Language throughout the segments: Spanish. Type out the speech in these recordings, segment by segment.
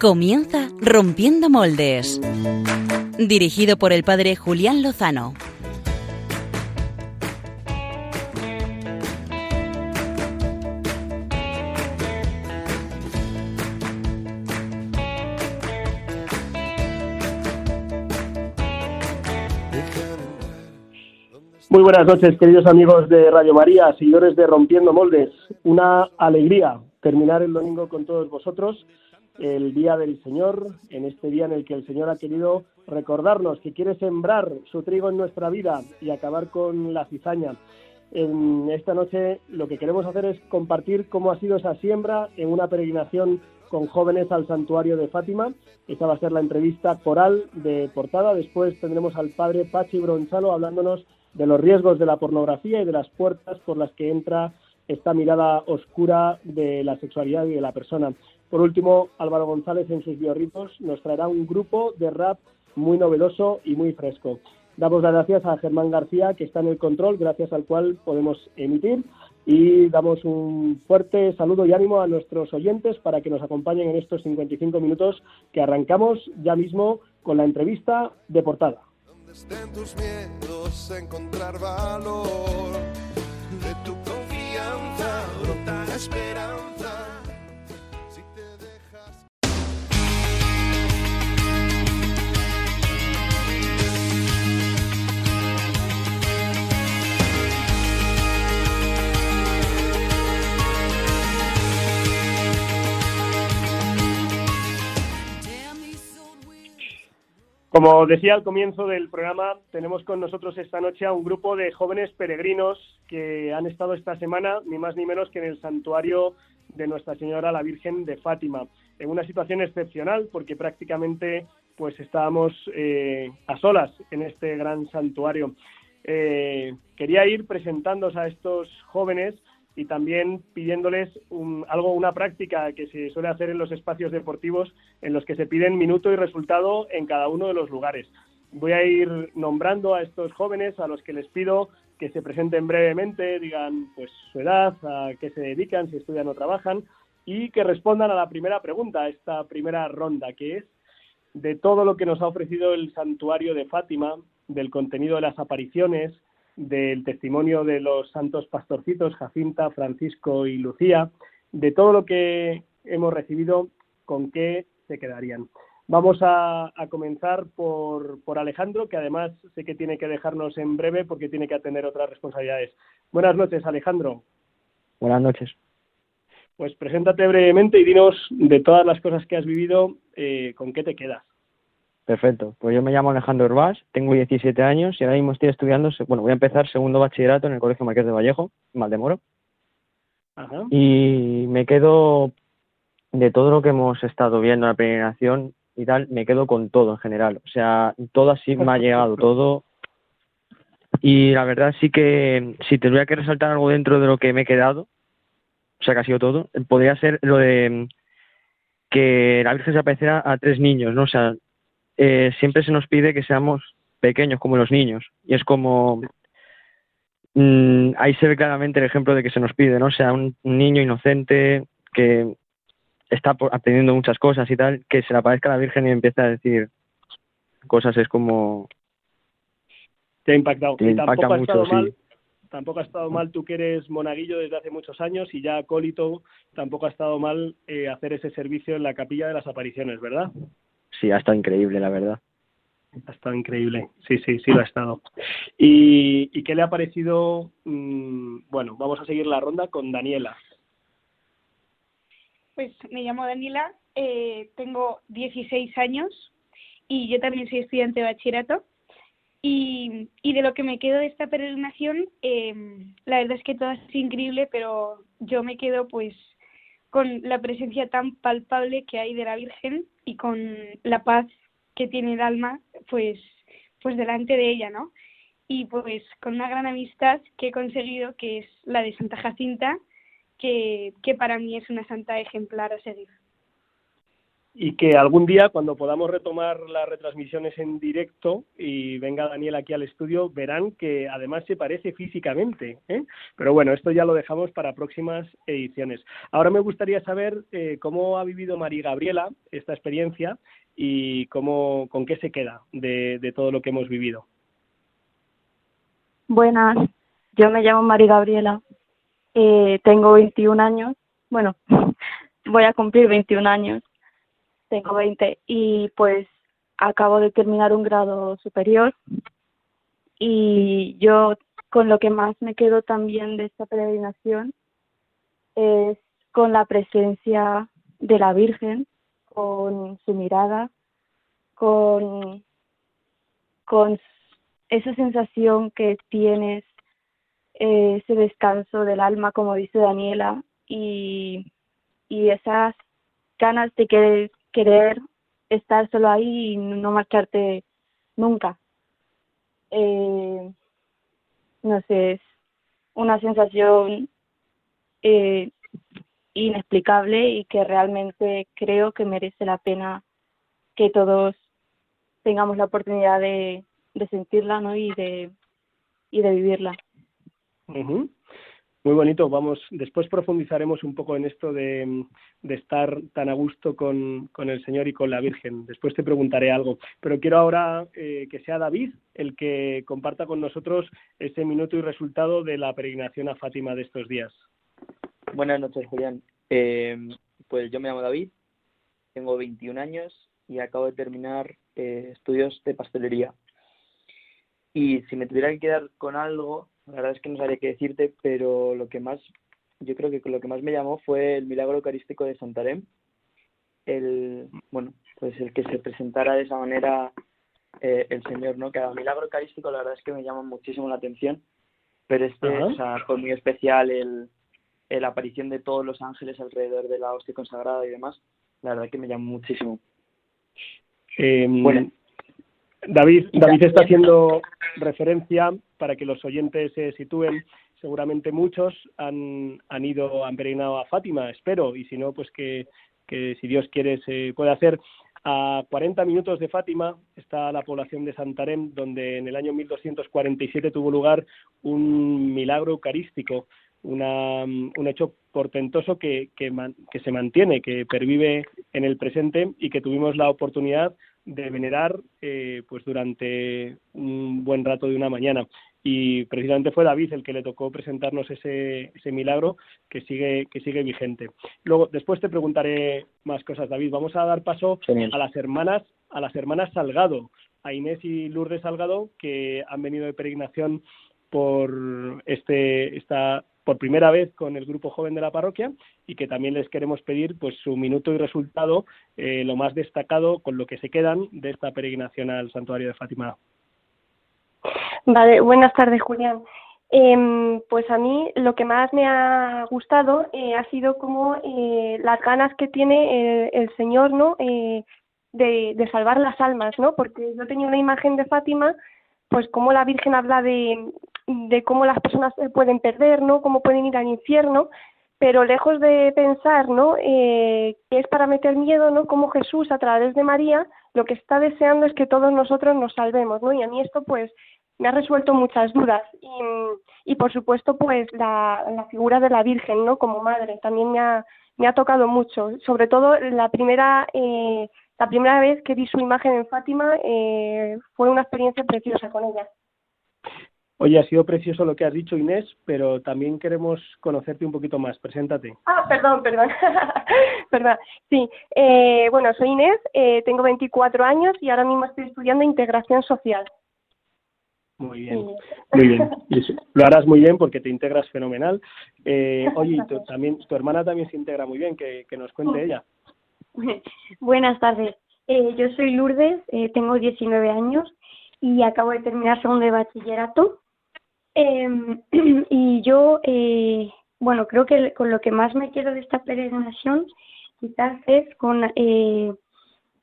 Comienza Rompiendo Moldes. Dirigido por el padre Julián Lozano. Muy buenas noches, queridos amigos de Radio María, seguidores de Rompiendo Moldes. Una alegría terminar el domingo con todos vosotros, el Día del Señor, en este día en el que el Señor ha querido recordarnos que quiere sembrar su trigo en nuestra vida y acabar con la cizaña. En esta noche lo que queremos hacer es compartir cómo ha sido esa siembra en una peregrinación con jóvenes al santuario de Fátima. Esta va a ser la entrevista coral de portada. Después tendremos al padre Pachi Bronchalo hablándonos de los riesgos de la pornografía y de las puertas por las que entra esta mirada oscura de la sexualidad y de la persona. Por último, Álvaro González en sus biorritos nos traerá un grupo de rap muy novedoso y muy fresco. Damos las gracias a Germán García, que está en el control, gracias al cual podemos emitir. Y damos un fuerte saludo y ánimo a nuestros oyentes para que nos acompañen en estos 55 minutos que arrancamos ya mismo con la entrevista de portada estén tus miedos, encontrar valor. De tu confianza brota esperanza. Como decía al comienzo del programa, tenemos con nosotros esta noche a un grupo de jóvenes peregrinos que han estado esta semana, ni más ni menos que en el santuario de Nuestra Señora la Virgen de Fátima, en una situación excepcional porque prácticamente pues estábamos eh, a solas en este gran santuario. Eh, quería ir presentándos a estos jóvenes y también pidiéndoles algo, una práctica que se suele hacer en los espacios deportivos en los que se piden minuto y resultado en cada uno de los lugares. Voy a ir nombrando a estos jóvenes a los que les pido que se presenten brevemente, digan pues su edad, a qué se dedican, si estudian o trabajan y que respondan a la primera pregunta, esta primera ronda, que es de todo lo que nos ha ofrecido el santuario de Fátima, del contenido de las apariciones, del testimonio de los santos pastorcitos, Jacinta, Francisco y Lucía, de todo lo que hemos recibido, con qué se quedarían. Vamos a, comenzar por, por, Alejandro, que además sé que tiene que dejarnos en breve porque tiene que atender otras responsabilidades. Buenas noches, Alejandro. Buenas noches. Pues preséntate brevemente y dinos de todas las cosas que has vivido, eh, ¿con qué te quedas? Perfecto. Pues yo me llamo Alejandro Herbás, tengo 17 años y ahora mismo estoy estudiando, bueno, voy a empezar segundo bachillerato en el Colegio Marqués de Vallejo, Maldemoro. Ajá. Y me quedo de todo lo que hemos estado viendo en la peregrinación y tal, me quedo con todo en general. O sea, todo así me ha llegado, todo. Y la verdad sí que si tendría que resaltar algo dentro de lo que me he quedado, o sea, que ha sido todo, podría ser lo de que la Virgen se apareciera a tres niños, ¿no? O sea, eh, siempre se nos pide que seamos pequeños como los niños. Y es como, mm, ahí se ve claramente el ejemplo de que se nos pide, ¿no? O sea, un, niño inocente que está aprendiendo muchas cosas y tal, que se le aparezca a la Virgen y empieza a decir cosas, es como... Te ha impactado. tampoco mucho, mal, Tampoco ha estado mal tú que eres monaguillo desde hace muchos años y ya acólito, tampoco ha estado mal eh, hacer ese servicio en la capilla de las apariciones, ¿verdad? Sí, ha estado increíble, la verdad. Ha estado increíble, sí, sí, sí lo ha estado. ¿Y, qué le ha parecido? Mm, bueno, vamos a seguir la ronda con Daniela. Pues me llamo Daniela, eh, tengo 16 años y yo también soy estudiante de bachillerato. Y, y de lo que me quedo de esta peregrinación, eh, la verdad es que todo es increíble, pero yo me quedo pues con la presencia tan palpable que hay de la Virgen y con la paz que tiene el alma, pues, pues delante de ella, ¿no? Y pues con una gran amistad que he conseguido, que es la de Santa Jacinta, que, que para mí es una santa ejemplar a seguir. Y que algún día cuando podamos retomar las retransmisiones en directo y venga Daniel aquí al estudio verán que además se parece físicamente. ¿eh? Pero bueno, esto ya lo dejamos para próximas ediciones. Ahora me gustaría saber eh, cómo ha vivido María Gabriela esta experiencia y cómo, con qué se queda de, de todo lo que hemos vivido. Buenas, yo me llamo María Gabriela, eh, tengo 21 años, bueno, voy a cumplir 21 años tengo 20 y pues acabo de terminar un grado superior. Y yo con lo que más me quedo también de esta peregrinación es con la presencia de la Virgen, con su mirada, con, con esa sensación que tienes, eh, ese descanso del alma, como dice Daniela, y, y esas ganas de que querer estar solo ahí y no marcharte nunca. Eh, no sé, es una sensación eh, inexplicable y que realmente creo que merece la pena que todos tengamos la oportunidad de, sentirla ¿no? y, de, y de vivirla. Muy bonito, vamos, después profundizaremos un poco en esto de, estar tan a gusto con, el Señor y con la Virgen. Después te preguntaré algo, pero quiero ahora eh, que sea David el que comparta con nosotros ese minuto y resultado de la peregrinación a Fátima de estos días. Buenas noches, Julián. Eh, pues yo me llamo David, tengo 21 años y acabo de terminar eh, estudios de pastelería. Y si me tuviera que quedar con algo, la verdad es que no sabría qué decirte, pero lo que más, yo creo que lo que más me llamó fue el milagro eucarístico de Santarém. El, bueno, pues el que se presentara de esa manera eh, el Señor, ¿no? Cada milagro eucarístico la verdad es que me llama muchísimo la atención, pero este, o sea, fue muy especial el, la aparición de todos los ángeles alrededor de la hostia consagrada y demás, la verdad que me llamó muchísimo. Eh, bueno, David, David está haciendo referencia para que los oyentes se sitúen. Seguramente muchos han, han ido, han peregrinado a Fátima, espero, y si no, pues que, que si Dios quiere se puede hacer. A 40 minutos de Fátima está la población de Santarém, donde en el año 1247 tuvo lugar un milagro eucarístico, una, un hecho portentoso que, que, que, se mantiene, que pervive en el presente y que tuvimos la oportunidad de venerar eh, pues durante un buen rato de una mañana y precisamente fue David el que le tocó presentarnos ese, ese milagro que sigue que sigue vigente. Luego después te preguntaré más cosas, David. Vamos a dar paso a las hermanas a las hermanas Salgado, a Inés y Lourdes Salgado que han venido de peregrinación por este esta por primera vez con el grupo joven de la parroquia y que también les queremos pedir pues su minuto y resultado eh, lo más destacado con lo que se quedan de esta peregrinación al santuario de Fátima. Vale, buenas tardes Julián. Eh, pues a mí lo que más me ha gustado eh, ha sido como eh, las ganas que tiene el, el Señor, ¿no? Eh, de, de salvar las almas, ¿no? Porque yo tenía una imagen de Fátima pues cómo la Virgen habla de, de cómo las personas se pueden perder, ¿no? Cómo pueden ir al infierno, pero lejos de pensar, ¿no? Eh, que es para meter miedo, ¿no? Como Jesús a través de María lo que está deseando es que todos nosotros nos salvemos, ¿no? Y a mí esto, pues, me ha resuelto muchas dudas y, y por supuesto, pues, la, la figura de la Virgen, ¿no? Como madre también me ha, me ha tocado mucho, sobre todo la primera eh, la primera vez que vi su imagen en Fátima eh, fue una experiencia preciosa con ella. Oye, ha sido precioso lo que has dicho, Inés, pero también queremos conocerte un poquito más. Preséntate. Ah, perdón, perdón. perdón. Sí, eh, bueno, soy Inés, eh, tengo 24 años y ahora mismo estoy estudiando integración social. Muy bien, muy bien. Lo harás muy bien porque te integras fenomenal. Eh, oye, tu, también, tu hermana también se integra muy bien, que, que nos cuente ella. Buenas tardes. Eh, yo soy Lourdes, eh, tengo 19 años y acabo de terminar segundo de bachillerato. Eh, y yo, eh, bueno, creo que con lo que más me quiero de esta peregrinación quizás es con, eh,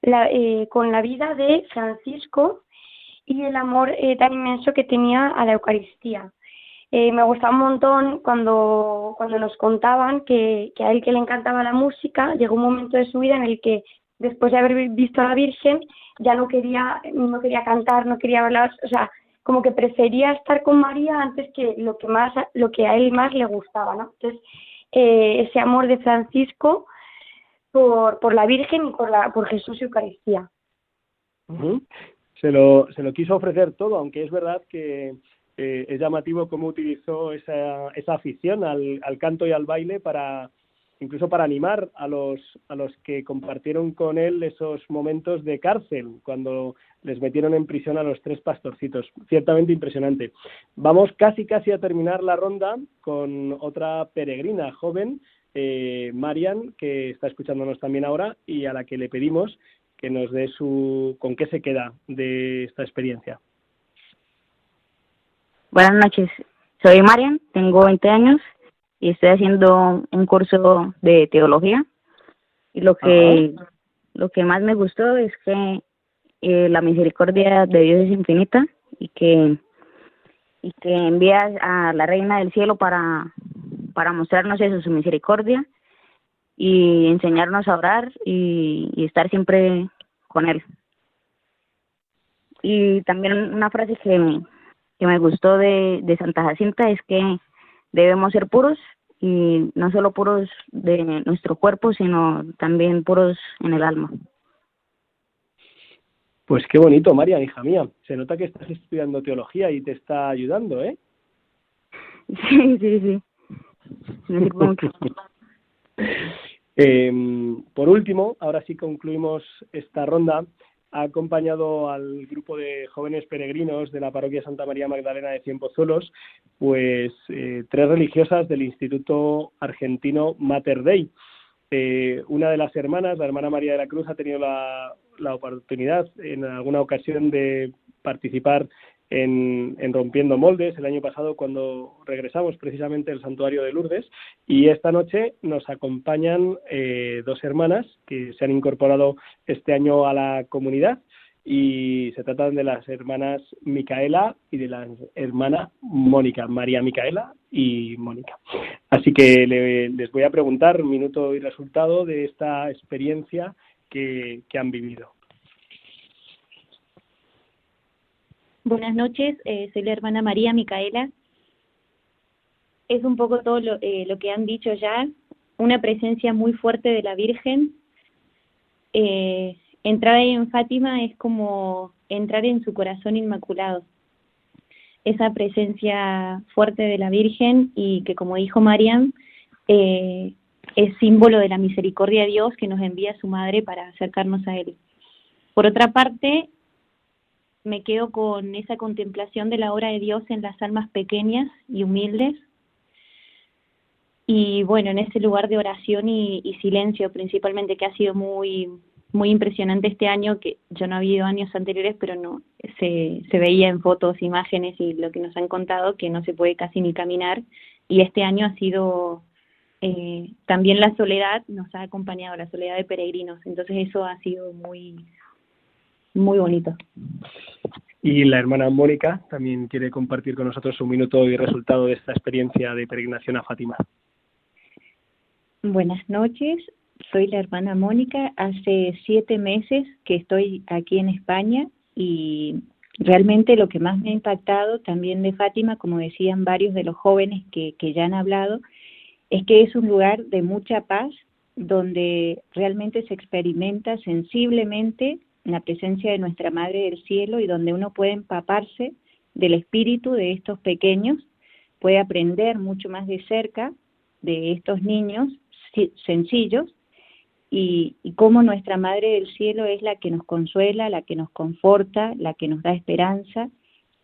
la, con la vida de Francisco y el amor tan inmenso que tenía a la Eucaristía. Eh, me gustaba un montón cuando, cuando nos contaban que, que a él que le encantaba la música, llegó un momento de su vida en el que después de haber visto a la Virgen, ya no quería, no quería cantar, no quería hablar, o sea, como que prefería estar con María antes que lo que más, lo que a él más le gustaba, ¿no? Entonces, eh, ese amor de Francisco por, por la Virgen y por, la, por Jesús y Eucaristía. se, lo, se lo quiso ofrecer todo, aunque es verdad que eh, es llamativo cómo utilizó esa, esa afición al, al canto y al baile para incluso para animar a los, a los que compartieron con él esos momentos de cárcel, cuando les metieron en prisión a los tres pastorcitos. Ciertamente impresionante. Vamos casi, casi a terminar la ronda con otra peregrina joven, eh, Marian, que está escuchándonos también ahora y a la que le pedimos que nos dé su con qué se queda de esta experiencia. Buenas noches, soy Marian, tengo 20 años y estoy haciendo un curso de teología. Y lo que lo que más me gustó es que eh, la misericordia de Dios es infinita y que y que envía a la reina del cielo para para mostrarnos eso su misericordia y enseñarnos a orar y, y estar siempre con él. Y también una frase que, que me gustó de, de Santa Jacinta es que debemos ser puros y no solo puros de nuestro cuerpo, sino también puros en el alma. Pues qué bonito, María, hija mía. Se nota que estás estudiando teología y te está ayudando, ¿eh? Sí, sí, sí. eh, por último, ahora sí concluimos esta ronda ha acompañado al grupo de jóvenes peregrinos de la parroquia Santa María Magdalena de Cienpozuelos, pues eh, tres religiosas del Instituto Argentino Mater Dei. Eh, una de las hermanas, la hermana María de la Cruz, ha tenido la, la oportunidad en alguna ocasión de participar en, Rompiendo Moldes el año pasado cuando regresamos precisamente del santuario de Lourdes y esta noche nos acompañan eh, dos hermanas que se han incorporado este año a la comunidad y se tratan de las hermanas Micaela y de la hermana Mónica, María Micaela y Mónica. Así que les voy a preguntar minuto y resultado de esta experiencia que han vivido. Buenas noches, eh, soy la hermana María Micaela. Es un poco todo lo, eh, lo, que han dicho ya, una presencia muy fuerte de la Virgen. Eh, entrar en Fátima es como entrar en su corazón inmaculado. Esa presencia fuerte de la Virgen y que, como dijo Mariam, eh, es símbolo de la misericordia de Dios que nos envía su madre para acercarnos a Él. Por otra parte, me quedo con esa contemplación de la obra de Dios en las almas pequeñas y humildes. Y bueno, en ese lugar de oración y, silencio principalmente, que ha sido muy, muy impresionante este año, que yo no había ido años anteriores, pero no, se, se veía en fotos, imágenes y lo que nos han contado, que no se puede casi ni caminar. Y este año ha sido eh, también la soledad, nos ha acompañado, la soledad de peregrinos. Entonces eso ha sido muy, muy bonito. Y la hermana Mónica también quiere compartir con nosotros un minuto y resultado de esta experiencia de peregrinación a Fátima. Buenas noches, soy la hermana Mónica. Hace siete meses que estoy aquí en España y realmente lo que más me ha impactado también de Fátima, como decían varios de los jóvenes que, que ya han hablado, es que es un lugar de mucha paz donde realmente se experimenta sensiblemente la presencia de nuestra Madre del Cielo y donde uno puede empaparse del espíritu de estos pequeños, puede aprender mucho más de cerca de estos niños sencillos y cómo nuestra Madre del Cielo es la que nos consuela, la que nos conforta, la que nos da esperanza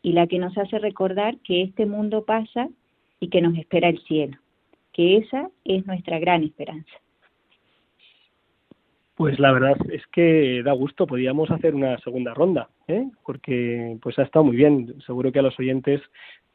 y la que nos hace recordar que este mundo pasa y que nos espera el cielo, que esa es nuestra gran esperanza. Pues la verdad es que da gusto, podíamos hacer una segunda ronda, ¿eh? porque pues ha estado muy bien, seguro que a los oyentes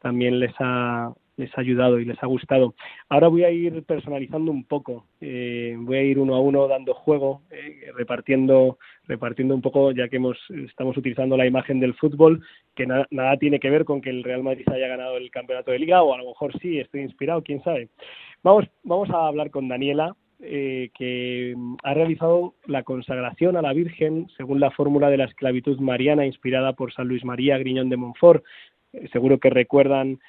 también les ha les ha ayudado y les ha gustado. Ahora voy a ir personalizando un poco, eh, voy a ir uno a uno dando juego, eh, repartiendo repartiendo un poco, ya que hemos estamos utilizando la imagen del fútbol, que nada tiene que ver con que el Real Madrid haya ganado el campeonato de liga, o a lo mejor sí, estoy inspirado, quién sabe. Vamos, vamos a hablar con Daniela, eh, que ha realizado la consagración a la Virgen según la fórmula de la esclavitud mariana inspirada por San Luis María Griñón de Montfort. Eh, seguro que recuerdan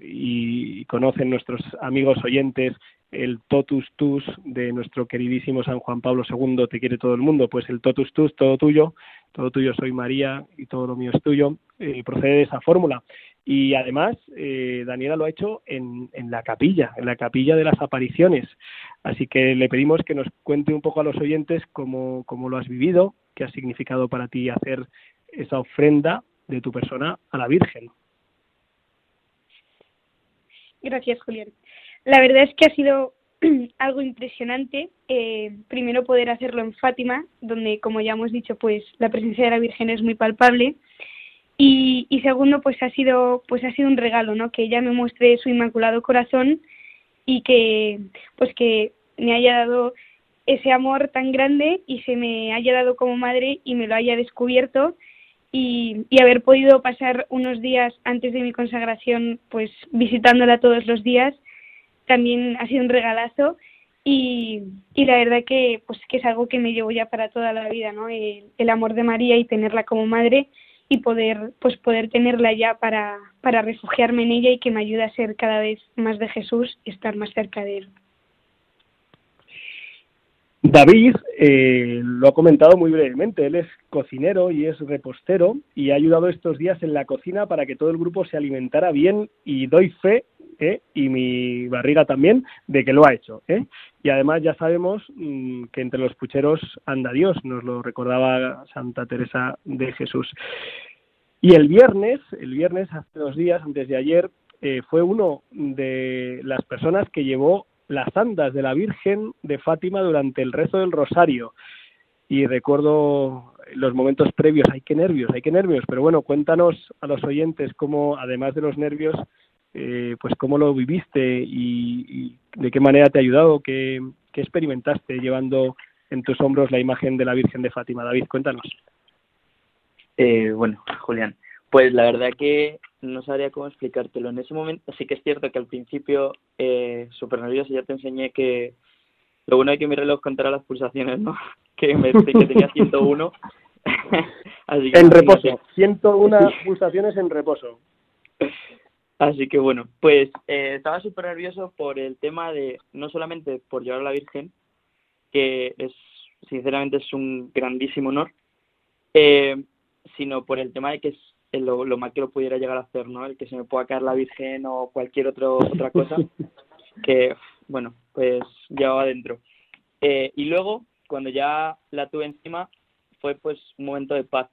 y conocen nuestros amigos oyentes el totus tus de nuestro queridísimo San Juan Pablo II, te quiere todo el mundo, pues el totus tus, todo tuyo, todo tuyo soy María y todo lo mío es tuyo, eh, procede de esa fórmula. Y además, eh, Daniela lo ha hecho en, en la capilla, en la capilla de las apariciones. Así que le pedimos que nos cuente un poco a los oyentes cómo, cómo lo has vivido, qué ha significado para ti hacer esa ofrenda de tu persona a la Virgen. Gracias, Julián. La verdad es que ha sido algo impresionante. Eh, primero poder hacerlo en Fátima, donde, como ya hemos dicho, pues la presencia de la Virgen es muy palpable. Y, y, segundo, pues ha sido, pues ha sido un regalo, ¿no? Que ella me muestre su inmaculado corazón y que, pues que me haya dado ese amor tan grande y se me haya dado como madre y me lo haya descubierto y, y haber podido pasar unos días antes de mi consagración, pues visitándola todos los días también ha sido un regalazo y, y la verdad que pues que es algo que me llevo ya para toda la vida no el, el, amor de María y tenerla como madre y poder pues poder tenerla ya para para refugiarme en ella y que me ayude a ser cada vez más de Jesús y estar más cerca de él David eh, lo ha comentado muy brevemente. Él es cocinero y es repostero y ha ayudado estos días en la cocina para que todo el grupo se alimentara bien y doy fe ¿eh? y mi barriga también, de que lo ha hecho. ¿eh? Y además ya sabemos mmm, que entre los pucheros anda Dios, nos lo recordaba Santa Teresa de Jesús. Y el viernes, el viernes, hace dos días, antes de ayer, eh, fue uno de las personas que llevó las andas de la Virgen de Fátima durante el rezo del Rosario. Y recuerdo los momentos previos, hay que nervios, hay que nervios, pero bueno, cuéntanos a los oyentes cómo, además de los nervios, eh, pues cómo lo viviste y, de qué manera te ha ayudado, qué, qué experimentaste llevando en tus hombros la imagen de la Virgen de Fátima. David, cuéntanos. Eh, bueno, Julián, pues la verdad que no sabría cómo explicártelo. En ese momento sí que es cierto que al principio eh, súper nervioso ya te enseñé que lo bueno es que mi reloj contara las pulsaciones, ¿no? Que, me, que tenía 101. Así que en reposo, 101 pulsaciones en reposo. Así que bueno, pues eh, estaba súper nervioso por el tema de, no solamente por llevar a la Virgen, que es, sinceramente es un grandísimo honor, eh, sino por el tema de que es lo, lo mal que lo pudiera llegar a hacer, ¿no? El que se me pueda caer la Virgen o cualquier otro, otra cosa, que, bueno, pues llevaba adentro. Eh, y luego, cuando ya la tuve encima, fue pues un momento de paz,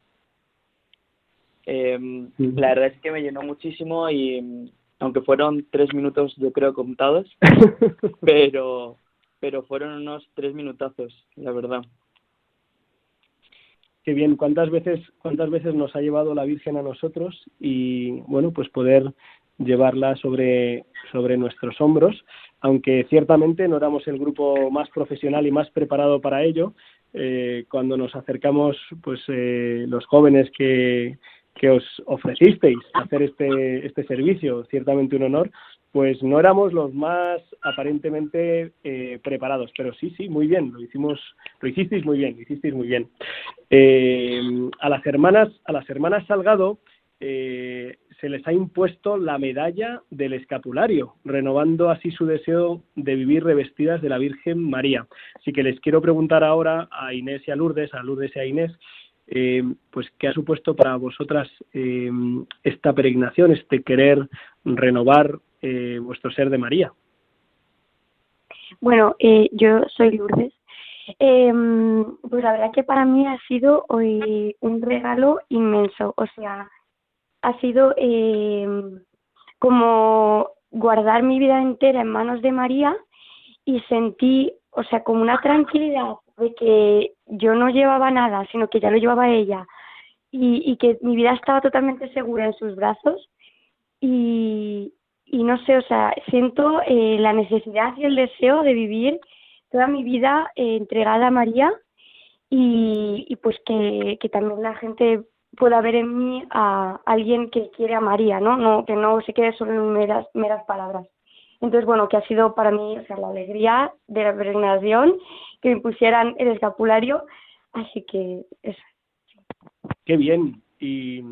eh, la verdad es que me llenó muchísimo y aunque fueron tres minutos yo creo contados, pero pero fueron unos tres minutazos, la verdad. Qué bien, cuántas veces cuántas veces nos ha llevado la Virgen a nosotros y bueno, pues poder llevarla sobre sobre nuestros hombros, aunque ciertamente no éramos el grupo más profesional y más preparado para ello. Eh, cuando nos acercamos, pues eh, los jóvenes que que os ofrecisteis hacer este, este servicio, ciertamente un honor, pues no éramos los más aparentemente eh, preparados, pero sí, sí, muy bien, lo hicimos, lo hicisteis muy bien, lo hicisteis muy bien. Eh, a las hermanas, a las hermanas Salgado eh, se les ha impuesto la medalla del escapulario, renovando así su deseo de vivir revestidas de la Virgen María. Así que les quiero preguntar ahora a Inés y a Lourdes, a Lourdes y a Inés, eh, pues qué ha supuesto para vosotras eh, esta peregrinación, este querer renovar eh, vuestro ser de María. Bueno, eh, yo soy Lourdes. Eh, pues la verdad que para mí ha sido hoy un regalo inmenso. O sea, ha sido eh, como guardar mi vida entera en manos de María y sentí, o sea, como una tranquilidad de que yo no llevaba nada, sino que ya lo llevaba ella y que mi vida estaba totalmente segura en sus brazos y, y no sé, o sea, siento eh, la necesidad y el deseo de vivir toda mi vida eh, entregada a María y, y pues que, que también la gente pueda ver en mí a alguien que quiere a María, ¿no? no que no se quede solo en meras, meras palabras. Entonces, bueno, que ha sido para mí, o sea, la alegría de la peregrinación, que me pusieran el escapulario, así que eso. Qué bien. Y,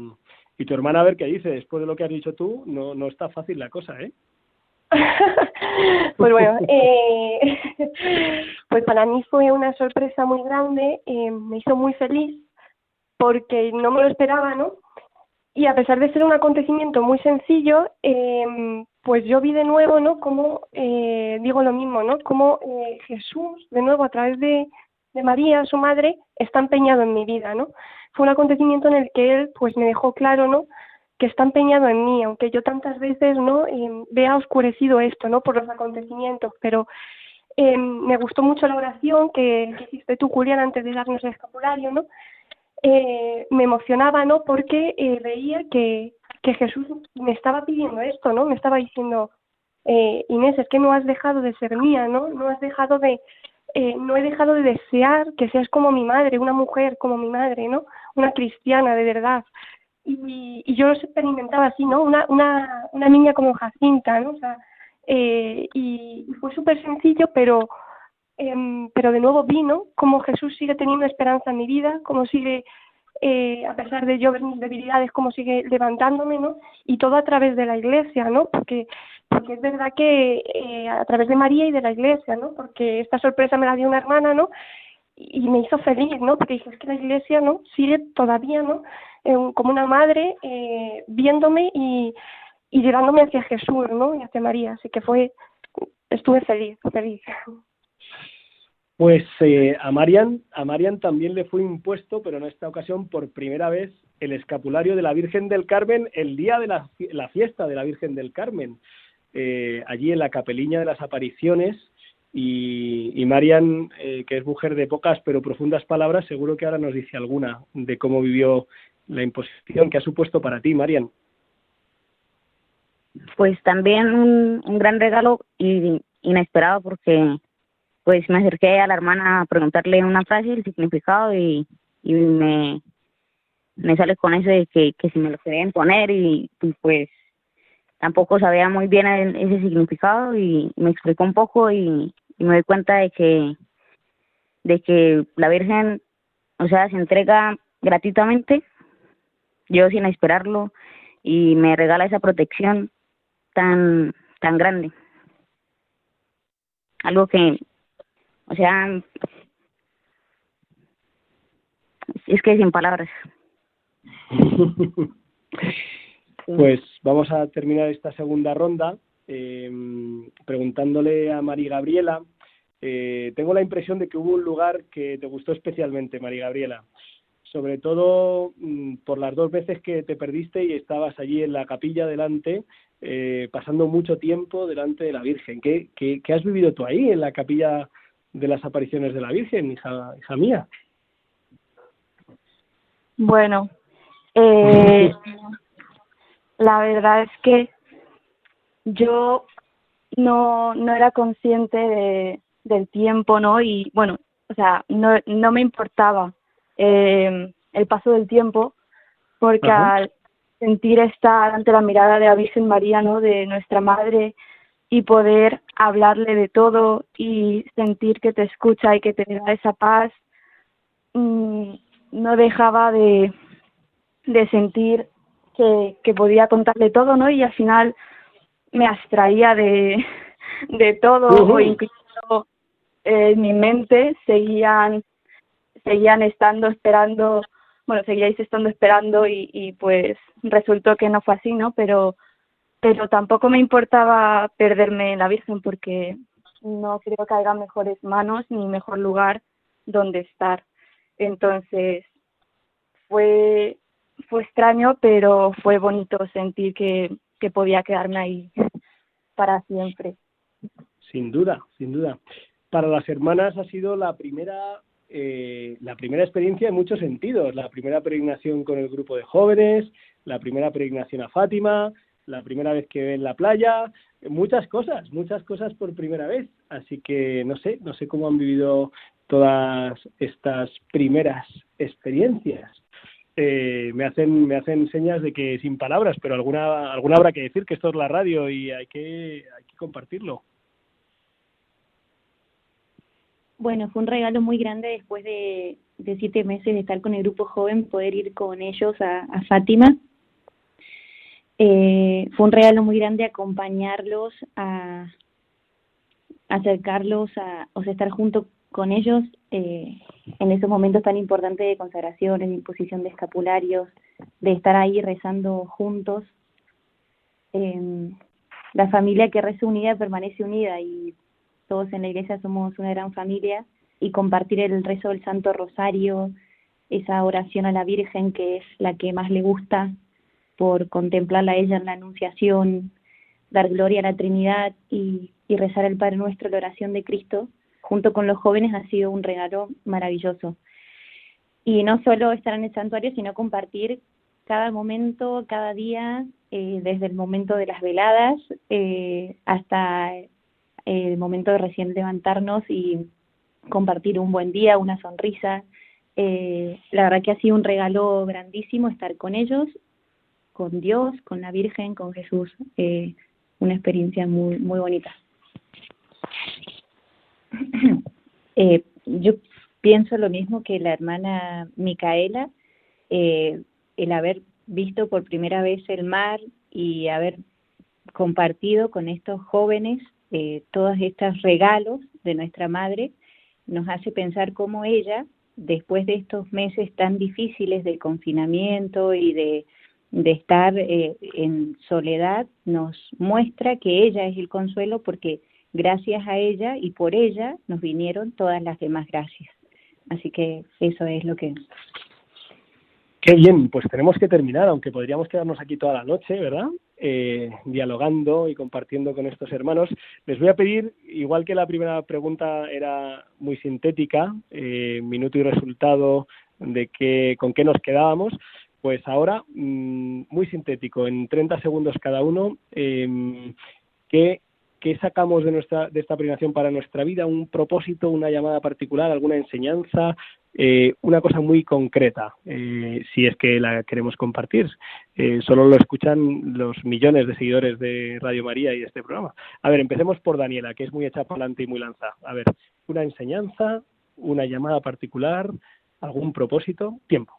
y tu hermana, a ver qué dice, después de lo que has dicho tú, no, no está fácil la cosa, ¿eh? pues bueno, eh, pues para mí fue una sorpresa muy grande, eh, me hizo muy feliz porque no me lo esperaba, ¿no? Y a pesar de ser un acontecimiento muy sencillo, eh, pues yo vi de nuevo, ¿no? Como, eh, digo lo mismo, ¿no? Como Jesús, de nuevo, a través de, de María, su madre, está empeñado en mi vida, ¿no? Fue un acontecimiento en el que él, pues me dejó claro, ¿no? que está empeñado en mí, aunque yo tantas veces no eh, vea oscurecido esto, ¿no? Por los acontecimientos, pero eh, me gustó mucho la oración que, hiciste tú, Julián, antes de darnos el escapulario, ¿no? Eh, me emocionaba, ¿no? Porque eh, veía que, que Jesús me estaba pidiendo esto, ¿no? Me estaba diciendo, Inés, es que no has dejado de ser mía, ¿no? No has dejado de, eh, no he dejado de desear que seas como mi madre, una mujer como mi madre, ¿no? Una cristiana de verdad y, y yo los experimentaba así, ¿no? Una, una, una niña como Jacinta, ¿no? O sea, eh, y, fue súper sencillo, pero, eh, pero de nuevo vino como Jesús sigue teniendo esperanza en mi vida, como sigue, eh, a pesar de yo ver mis debilidades, como sigue levantándome, ¿no? Y todo a través de la iglesia, ¿no? Porque, porque es verdad que eh, a través de María y de la iglesia, ¿no? Porque esta sorpresa me la dio una hermana, ¿no? Y me hizo feliz, ¿no? Porque dije, es que la iglesia, ¿no? Sigue todavía, ¿no? como una madre eh, viéndome y, y llevándome hacia Jesús, ¿no? Y hacia María. Así que fue, estuve feliz, feliz. Pues eh, a Marian, a Marian también le fue impuesto, pero en esta ocasión por primera vez, el escapulario de la Virgen del Carmen el día de la, la fiesta de la Virgen del Carmen, eh, allí en la capeliña de las apariciones. Y, Marian, eh, que es mujer de pocas pero profundas palabras, seguro que ahora nos dice alguna de cómo vivió la imposición que ha supuesto para ti, Marian. Pues también un, un gran regalo y inesperado porque pues me acerqué a la hermana a preguntarle una frase, el significado y, y me, me sale con eso de que, que si me lo querían poner y, pues tampoco sabía muy bien ese significado y me explicó un poco y, y me doy cuenta de que de que la Virgen o sea se entrega gratuitamente yo sin esperarlo y me regala esa protección tan tan grande. Algo que o sea es que sin palabras. Pues vamos a terminar esta segunda ronda eh, preguntándole a María Gabriela. Eh, tengo la impresión de que hubo un lugar que te gustó especialmente María Gabriela. Sobre todo mm, por las dos veces que te perdiste y estabas allí en la capilla delante, eh, pasando mucho tiempo delante de la Virgen. ¿Qué, qué, qué has vivido tú ahí en la capilla de las apariciones de la Virgen, hija, hija mía? Bueno, eh, la verdad es que yo no, no era consciente de, del tiempo, ¿no? Y bueno, o sea, no, no me importaba eh, el paso del tiempo, porque al sentir estar ante la mirada de la Virgen María, ¿no? de nuestra Madre, y poder hablarle de todo y sentir que te escucha y que te da esa paz, mm, no dejaba de, de sentir que, que podía contarle todo, ¿no? Y al final me abstraía de, de todo, o incluso eh, en mi mente seguían seguían estando esperando, bueno, seguíais estando esperando y, y pues resultó que no fue así, ¿no? Pero, pero tampoco me importaba perderme la Virgen porque no creo que haya mejores manos ni mejor lugar donde estar. Entonces, fue, fue extraño, pero fue bonito sentir que, que podía quedarme ahí para siempre. Sin duda, sin duda. Para las hermanas ha sido la primera eh, la primera experiencia en muchos sentidos, la primera peregrinación con el grupo de jóvenes, la primera peregrinación a Fátima, la primera vez que ven la playa, muchas cosas, muchas cosas por primera vez. Así que no sé, no sé cómo han vivido todas estas primeras experiencias. Eh, me hacen me hacen señas de que sin palabras, pero alguna alguna habrá que decir que esto es la radio y hay que hay y compartirlo. Bueno, fue un regalo muy grande después de, siete meses de estar con el grupo joven, poder ir con ellos a, Fátima. Eh, fue un regalo muy grande acompañarlos, a acercarlos, a, o sea, estar junto con ellos eh, en esos momentos tan importantes de consagración, de imposición de escapularios, de estar ahí rezando juntos. Eh, la familia que reza unida permanece unida y todos en la iglesia somos una gran familia y compartir el rezo del Santo Rosario, esa oración a la Virgen que es la que más le gusta por contemplarla a ella en la Anunciación, dar gloria a la Trinidad y, rezar el Padre Nuestro, la oración de Cristo, junto con los jóvenes ha sido un regalo maravilloso. Y no solo estar en el santuario, sino compartir cada momento, cada día, eh, desde el momento de las veladas eh, hasta el momento de recién levantarnos y compartir un buen día, una sonrisa. Eh, la verdad que ha sido un regalo grandísimo estar con ellos, con Dios, con la Virgen, con Jesús. Eh, una experiencia muy, muy bonita. Eh, yo pienso lo mismo que la hermana Micaela, eh, el haber visto por primera vez el mar y haber compartido con estos jóvenes eh, todos estos regalos de nuestra madre nos hace pensar cómo ella, después de estos meses tan difíciles de confinamiento y de, de estar eh, en soledad, nos muestra que ella es el consuelo porque gracias a ella y por ella nos vinieron todas las demás gracias. Así que eso es lo que Qué bien, pues tenemos que terminar, aunque podríamos quedarnos aquí toda la noche, ¿verdad? Eh, dialogando y compartiendo con estos hermanos. Les voy a pedir, igual que la primera pregunta era muy sintética, eh, minuto y resultado de qué, con qué nos quedábamos, pues ahora, mm, muy sintético, en 30 segundos cada uno, eh, ¿qué ¿Qué sacamos de, nuestra, de esta peregrinación para nuestra vida? ¿Un propósito, una llamada particular, alguna enseñanza? Eh, una cosa muy concreta, eh, si es que la queremos compartir. Eh, solo lo escuchan los millones de seguidores de Radio María y de este programa. A ver, empecemos por Daniela, que es muy hecha para adelante y muy lanza. A ver, una enseñanza, una llamada particular, algún propósito, tiempo.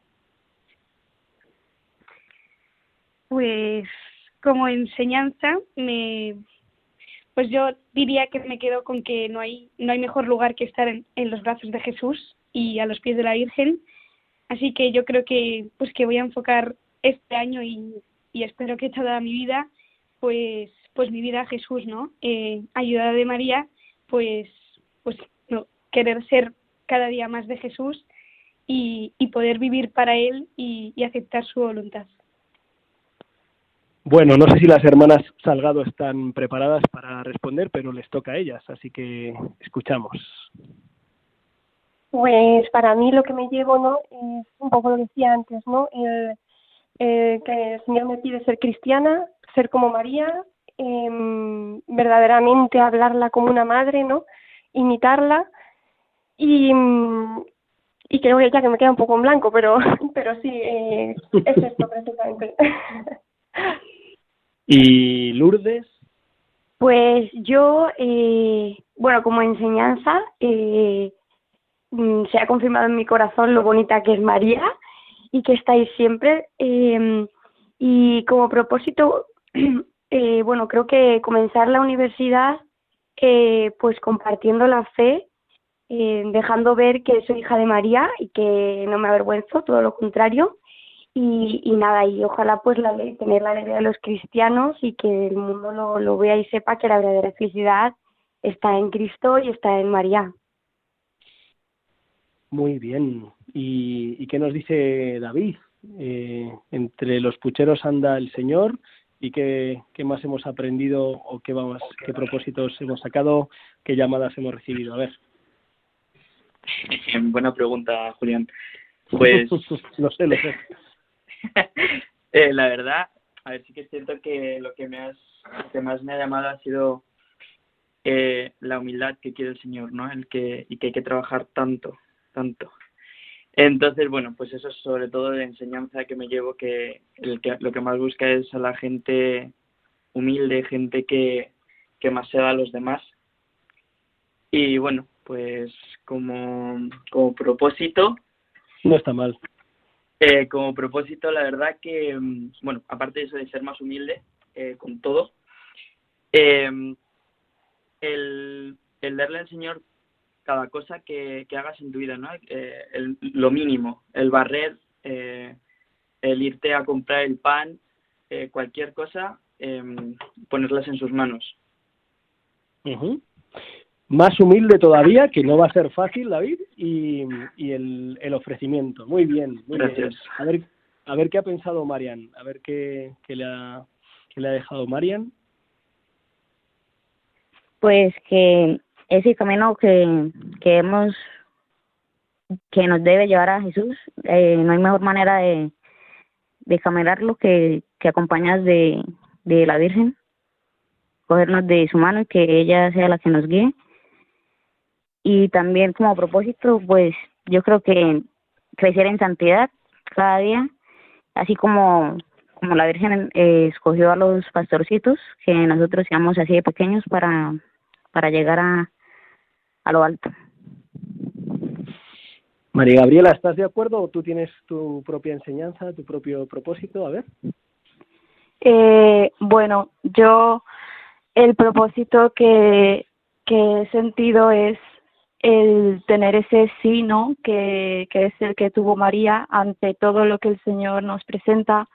Pues como enseñanza me pues yo diría que me quedo con que no hay, no hay mejor lugar que estar en, los brazos de Jesús y a los pies de la Virgen. Así que yo creo que, pues que voy a enfocar este año y, espero que toda mi vida, pues, pues mi vida a Jesús, ¿no? Eh, ayudada de María, pues, pues no, querer ser cada día más de Jesús y, y poder vivir para Él y aceptar su voluntad. Bueno, no sé si las hermanas Salgado están preparadas para responder, pero les toca a ellas, así que escuchamos. Pues para mí lo que me llevo, ¿no? Es un poco lo que decía antes, ¿no? El, que el Señor me pide ser cristiana, ser como María, em, verdaderamente hablarla como una madre, ¿no? Imitarla y, y creo que ya que me queda un poco en blanco, pero, pero sí, eh, es esto precisamente. ¿Y Lourdes? Pues yo, eh, bueno, como enseñanza, eh, mm, se ha confirmado en mi corazón lo bonita que es María y que estáis siempre. Eh, y como propósito, eh, bueno, creo que comenzar la universidad eh, pues compartiendo la fe, eh, dejando ver que soy hija de María y que no me avergüenzo, todo lo contrario, y, y nada, y ojalá pues la, tener la alegría de los cristianos y que el mundo lo, lo vea y sepa que la verdadera felicidad está en Cristo y está en María. Muy bien. ¿Y, y qué nos dice David? Eh, entre los pucheros anda el Señor y qué, qué más hemos aprendido o qué, vamos, qué propósitos hemos sacado, qué llamadas hemos recibido. A ver. Buena pregunta, Julián. Pues lo sé, lo sé. Eh, la verdad, a ver, sí que siento que lo que, me has, que más me ha llamado ha sido eh, la humildad que quiere el Señor, ¿no? El que, y que hay que trabajar tanto, tanto. Entonces, bueno, pues eso es sobre todo de enseñanza que me llevo, que, el que lo que más busca es a la gente humilde, gente que, que más se da a los demás. Y bueno, pues como, como propósito... No está mal. Eh, como propósito, la verdad que, mm, bueno, aparte de eso de ser más humilde eh, con todo, eh, el, darle al Señor cada cosa que, que hagas en tu vida, ¿no? El, lo mínimo, el barrer, el irte a comprar el pan, cualquier cosa, ponerlas en sus manos. Más humilde todavía, que no va a ser fácil, David, y, y el, el, ofrecimiento. Muy bien, muy Gracias. bien. A ver, a ver qué ha pensado Marian, a ver qué, qué, le, ha, qué le ha dejado Marian. Pues que ese camino que, que hemos que nos debe llevar a Jesús, eh, no hay mejor manera de, de caminarlo que, que acompañadas de, de la Virgen, cogernos de su mano y que ella sea la que nos guíe y también como propósito, pues yo creo que crecer en santidad cada día, así como, como la Virgen eh, escogió a los pastorcitos, que nosotros seamos así de pequeños para, para llegar a, a lo alto. María Gabriela, ¿estás de acuerdo o tú tienes tu propia enseñanza, tu propio propósito? A ver. Eh, bueno, yo el propósito que, que he sentido es el tener ese sí, ¿no? Que, que es el que tuvo María ante todo lo que el Señor nos presenta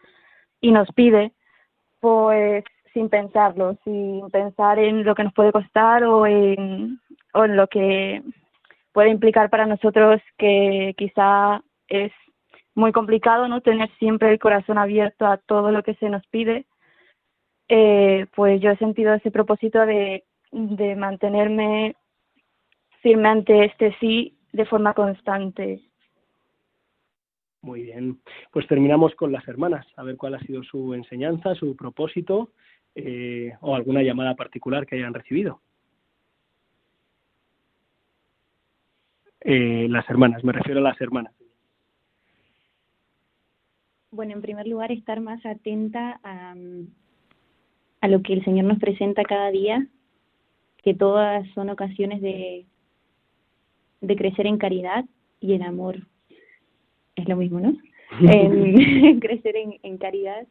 y nos pide, pues sin pensarlo, sin pensar en lo que nos puede costar o en, o en lo que puede implicar para nosotros que quizá es muy complicado, ¿no? Tener siempre el corazón abierto a todo lo que se nos pide. Eh, pues yo he sentido ese propósito de, de mantenerme firme ante este sí de forma constante. Muy bien, pues terminamos con las hermanas, a ver cuál ha sido su enseñanza, su propósito eh, o alguna llamada particular que hayan recibido. Eh, las hermanas, me refiero a las hermanas. Bueno, en primer lugar, estar más atenta a, a lo que el Señor nos presenta cada día, que todas son ocasiones de de crecer en caridad y en amor. Es lo mismo, ¿no? en, crecer en, en caridad,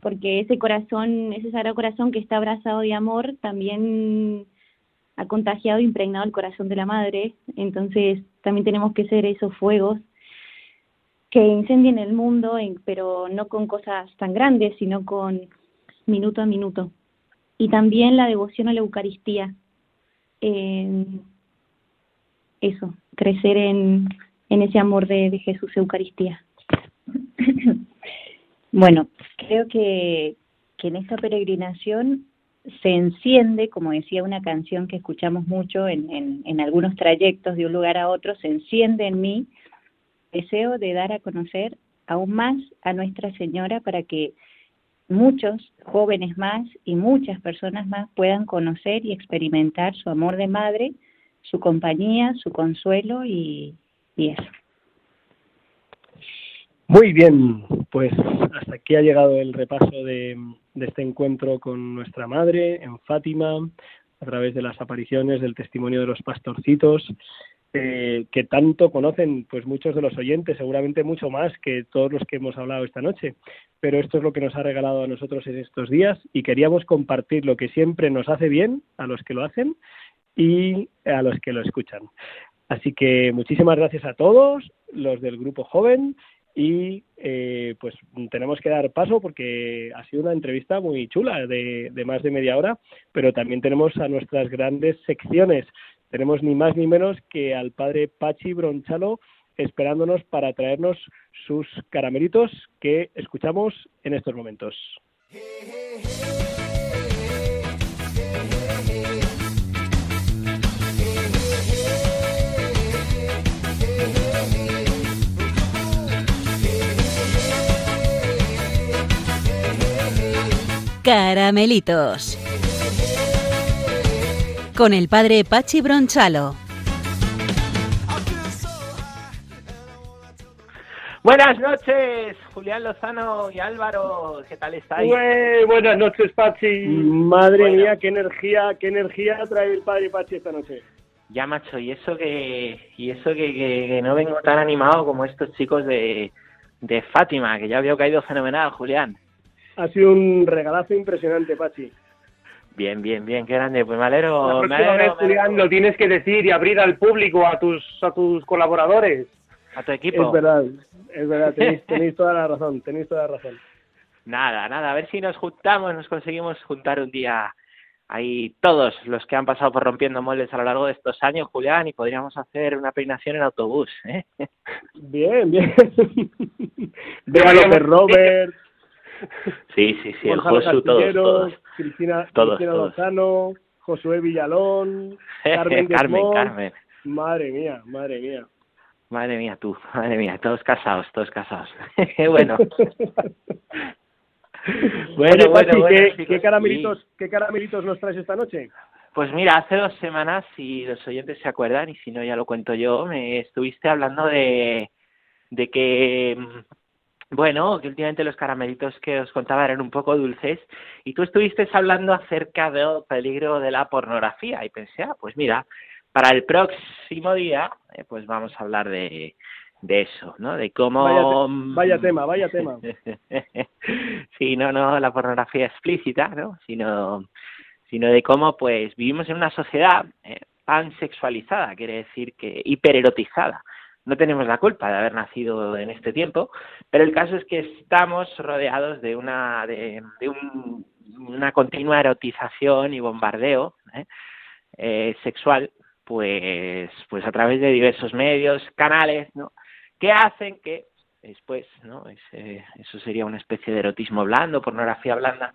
porque ese corazón, ese sagrado corazón que está abrazado de amor, también ha contagiado e impregnado el corazón de la madre. Entonces, también tenemos que ser esos fuegos que incendien el mundo, pero no con cosas tan grandes, sino con minuto a minuto. Y también la devoción a la Eucaristía. Eh, eso, crecer en, en ese amor de, de Jesús Eucaristía. bueno, creo que, que en esta peregrinación se enciende, como decía una canción que escuchamos mucho en, en, algunos trayectos de un lugar a otro, se enciende en mí deseo de dar a conocer aún más a Nuestra Señora para que muchos jóvenes más y muchas personas más puedan conocer y experimentar su amor de madre su compañía, su consuelo y, eso. Muy bien, pues hasta aquí ha llegado el repaso de, de, este encuentro con nuestra madre en Fátima, a través de las apariciones del testimonio de los pastorcitos, eh, que tanto conocen pues muchos de los oyentes, seguramente mucho más que todos los que hemos hablado esta noche. Pero esto es lo que nos ha regalado a nosotros en estos días y queríamos compartir lo que siempre nos hace bien a los que lo hacen y a los que lo escuchan. Así que muchísimas gracias a todos los del grupo joven y eh, pues tenemos que dar paso porque ha sido una entrevista muy chula de, de, más de media hora, pero también tenemos a nuestras grandes secciones. Tenemos ni más ni menos que al padre Pachi Bronchalo esperándonos para traernos sus caramelitos que escuchamos en estos momentos. Caramelitos. Con el padre Pachi Bronchalo. Buenas noches, Julián Lozano y Álvaro, ¿qué tal estáis? buenas noches, Pachi. Madre mía, qué energía, qué energía trae el padre Pachi esta noche. Ya, macho, y eso que y eso que, que, no vengo tan animado como estos chicos de, de Fátima, que ya había caído fenomenal, Julián. Ha sido un regalazo impresionante, Pachi. Bien, bien, bien, qué grande. Pues me alegro. Julián, lo tienes que decir y abrir al público, a tus, a tus colaboradores. A tu equipo. Es verdad, es verdad, tenéis, toda la razón, tenéis toda la razón. Nada, nada, a ver si nos juntamos, nos conseguimos juntar un día ahí todos los que han pasado por rompiendo moldes a lo largo de estos años, Julián, y podríamos hacer una peinación en autobús. ¿eh? Bien, bien. de Robert. Sí, sí, sí, el Josu, todos, todos. Cristina, Cristina Lozano, Josué Villalón, Carmen, Carmen, Carmen. Madre mía, madre mía. Madre mía, tú, madre mía, todos casados, todos casados. bueno. bueno, bueno, ¿qué, caramelitos, ¿qué caramelitos nos traes esta noche? Pues mira, hace dos semanas, si los oyentes se acuerdan, y si no ya lo cuento yo, me estuviste hablando de, de que, mm, bueno, que últimamente los caramelitos que os contaba eran un poco dulces, y tú estuviste hablando acerca del peligro de la pornografía, y pensé, ah, pues mira, para el próximo día, eh, pues vamos a hablar de, de eso, ¿no? De cómo... Vaya, tema, vaya tema. sí, no, no la pornografía explícita, ¿no? Sino, sino de cómo, pues, vivimos en una sociedad eh, pansexualizada, quiere decir que hipererotizada. No tenemos la culpa de haber nacido en este tiempo, pero el caso es que estamos rodeados de una, de, de un, una continua erotización y bombardeo ¿eh? Eh, sexual pues, pues a través de diversos medios, canales, ¿no? Que hacen que después, ¿no? Ese, eso sería una especie de erotismo blando, pornografía blanda,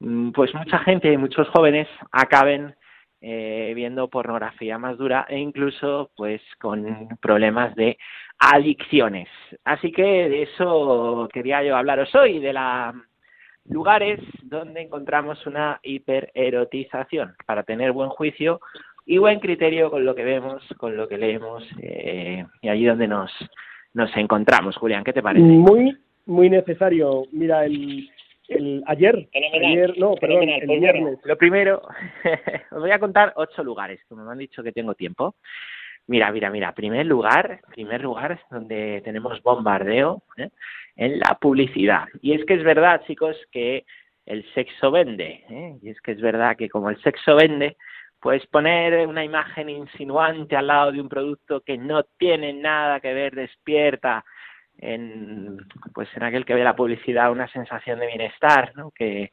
mm, pues mucha gente y muchos jóvenes acaben eh, viendo pornografía más dura e incluso pues con problemas de adicciones. Así que de eso quería yo hablaros hoy, de la lugares donde encontramos una hipererotización para tener buen juicio y buen criterio con lo que vemos, con lo que leemos eh, y allí donde nos, nos encontramos. Julián, ¿qué te parece? Muy, muy necesario. Mira, el, el ayer, ayer, no, perdón, el pues viernes. Lo primero, os voy a contar ocho lugares, como me han dicho que tengo tiempo. Mira, mira, mira, primer lugar, primer lugar donde tenemos bombardeo ¿eh? en la publicidad. Y es que es verdad, chicos, que el sexo vende. ¿eh? Y es que es verdad que como el sexo vende, pues poner una imagen insinuante al lado de un producto que no tiene nada que ver despierta en pues en aquel que ve la publicidad una sensación de bienestar ¿no? que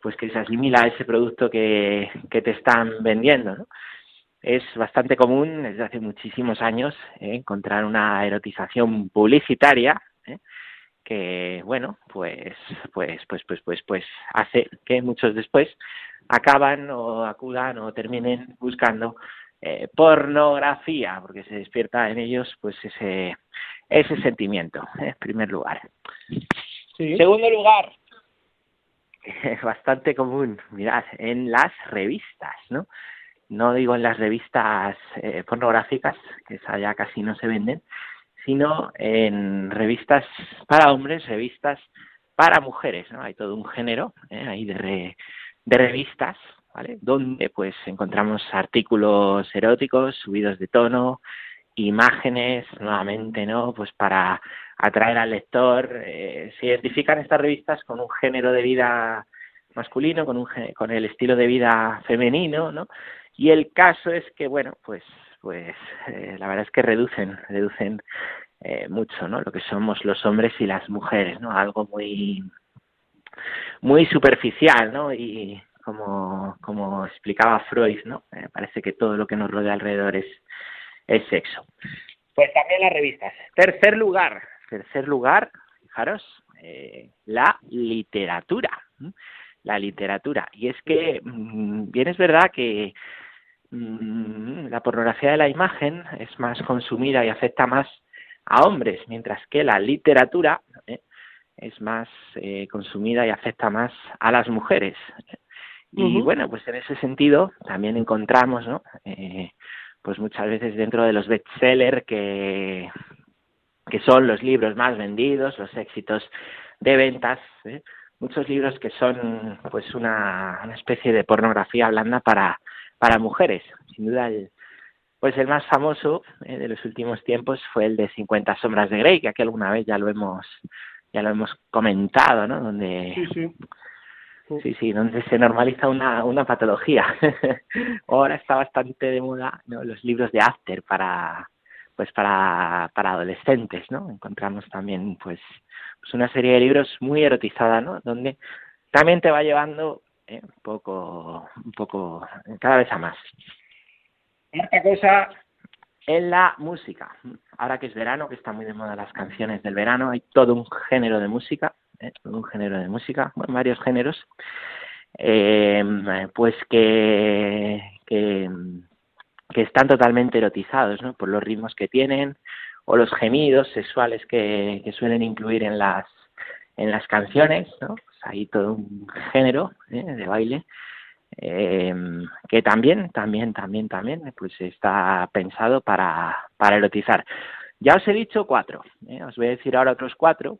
pues que se asimila a ese producto que, que te están vendiendo ¿no? es bastante común desde hace muchísimos años ¿eh? encontrar una erotización publicitaria ¿eh? que bueno pues pues pues pues pues pues hace que muchos después acaban o acudan o terminen buscando eh, pornografía, porque se despierta en ellos pues ese, ese sentimiento, en primer lugar. Segundo lugar, es bastante común, mirad, en las revistas, ¿no? No digo en las revistas eh, pornográficas, que esa ya casi no se venden, sino en revistas para hombres, revistas para mujeres, ¿no? Hay todo un género ¿eh? ahí de, de revistas, ¿vale? Donde pues encontramos artículos eróticos subidos de tono, imágenes, nuevamente, ¿no? Pues para atraer al lector. Eh, se identifican estas revistas con un género de vida masculino, con, un, con el estilo de vida femenino, ¿no? Y el caso es que, bueno, pues, pues eh, la verdad es que reducen, reducen eh, mucho, ¿no? Lo que somos los hombres y las mujeres, ¿no? Algo muy, muy superficial, ¿no? Y como, como explicaba Freud, ¿no? Me parece que todo lo que nos rodea alrededor es, es sexo. Pues también las revistas. Tercer lugar, tercer lugar, fijaros, eh, la literatura. La literatura. Y es que mm, bien es verdad que mm, la pornografía de la imagen es más consumida y afecta más a hombres, mientras que la literatura ¿eh? es más eh, consumida y afecta más a las mujeres. Y bueno, pues en ese sentido también encontramos, ¿no? Eh, pues muchas veces dentro de los bestsellers que que son los libros más vendidos, los éxitos de ventas, ¿eh? muchos libros que son pues una, una especie de pornografía blanda para, para mujeres. Sin duda el, pues el más famoso eh, de los últimos tiempos fue el de 50 sombras de Grey, que aquí alguna vez ya lo hemos ya lo hemos comentado, ¿no? Donde sí, sí. Sí, sí, donde se normaliza una, una patología. Ahora está bastante de moda ¿no? los libros de after para pues para, para adolescentes, ¿no? Encontramos también pues, pues una serie de libros muy erotizada, ¿no? Donde también te va llevando ¿eh? un poco un poco cada vez a más. Otra cosa en la música. Ahora que es verano, que está muy de moda las canciones del verano, hay todo un género de música, ¿eh? un género de música, bueno, varios géneros, eh, pues que, que, están totalmente erotizados, ¿no? Por los ritmos que tienen o los gemidos sexuales que, suelen incluir en las en las canciones, ¿no? Pues hay todo un género ¿eh? de baile que también, también, también, también, pues está pensado para, para erotizar. Ya os he dicho cuatro, os voy a decir ahora otros cuatro.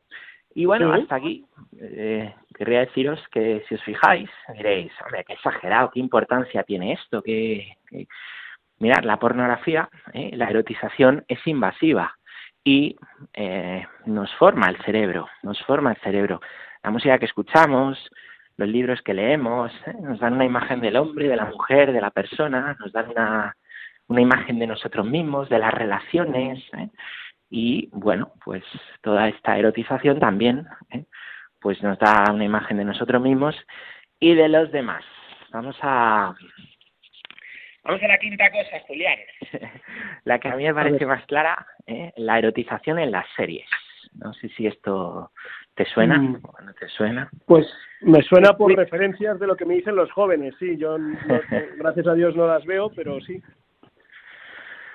Y bueno, hasta aquí eh, querría deciros que si os fijáis, diréis, hombre, qué exagerado, qué importancia tiene esto, que, mirad, la pornografía, ¿eh? la erotización es invasiva y eh, nos forma el cerebro, nos forma el cerebro. La música que escuchamos, los libros que leemos, ¿eh? nos dan una imagen del hombre, de la mujer, de la persona, nos dan una, una imagen de nosotros mismos, de las relaciones, ¿eh? Y bueno, pues toda esta erotización también, ¿eh? pues nos da una imagen de nosotros mismos y de los demás. Vamos a Vamos a la quinta cosa, Julián. la que a mí me parece más clara, ¿eh? la erotización en las series. No sé si esto te suena mm. o no te suena. Pues me suena por referencias de lo que me dicen los jóvenes, sí. Yo, gracias a Dios, no las veo, pero sí.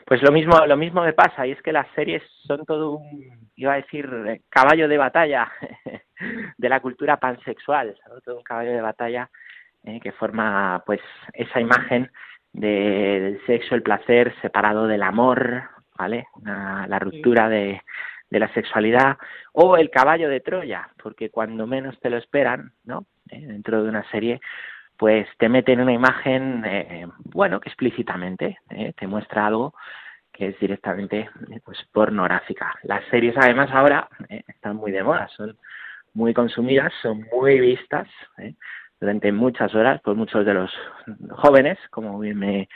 Pues lo mismo, lo mismo me pasa, y es que las series son todo un, iba a decir, caballo de batalla de la cultura pansexual, todo un caballo de batalla eh, que forma pues esa imagen de, del sexo, el placer separado del amor, ¿vale? la ruptura de, de la sexualidad o el caballo de Troya, porque cuando menos te lo esperan, ¿no? Eh, dentro de una serie, pues te meten una imagen, eh, bueno, que explícitamente eh, te muestra algo que es directamente pues pornográfica. Las series además ahora están muy de moda, son muy consumidas, son muy vistas durante muchas horas por muchos de los jóvenes, como bien me,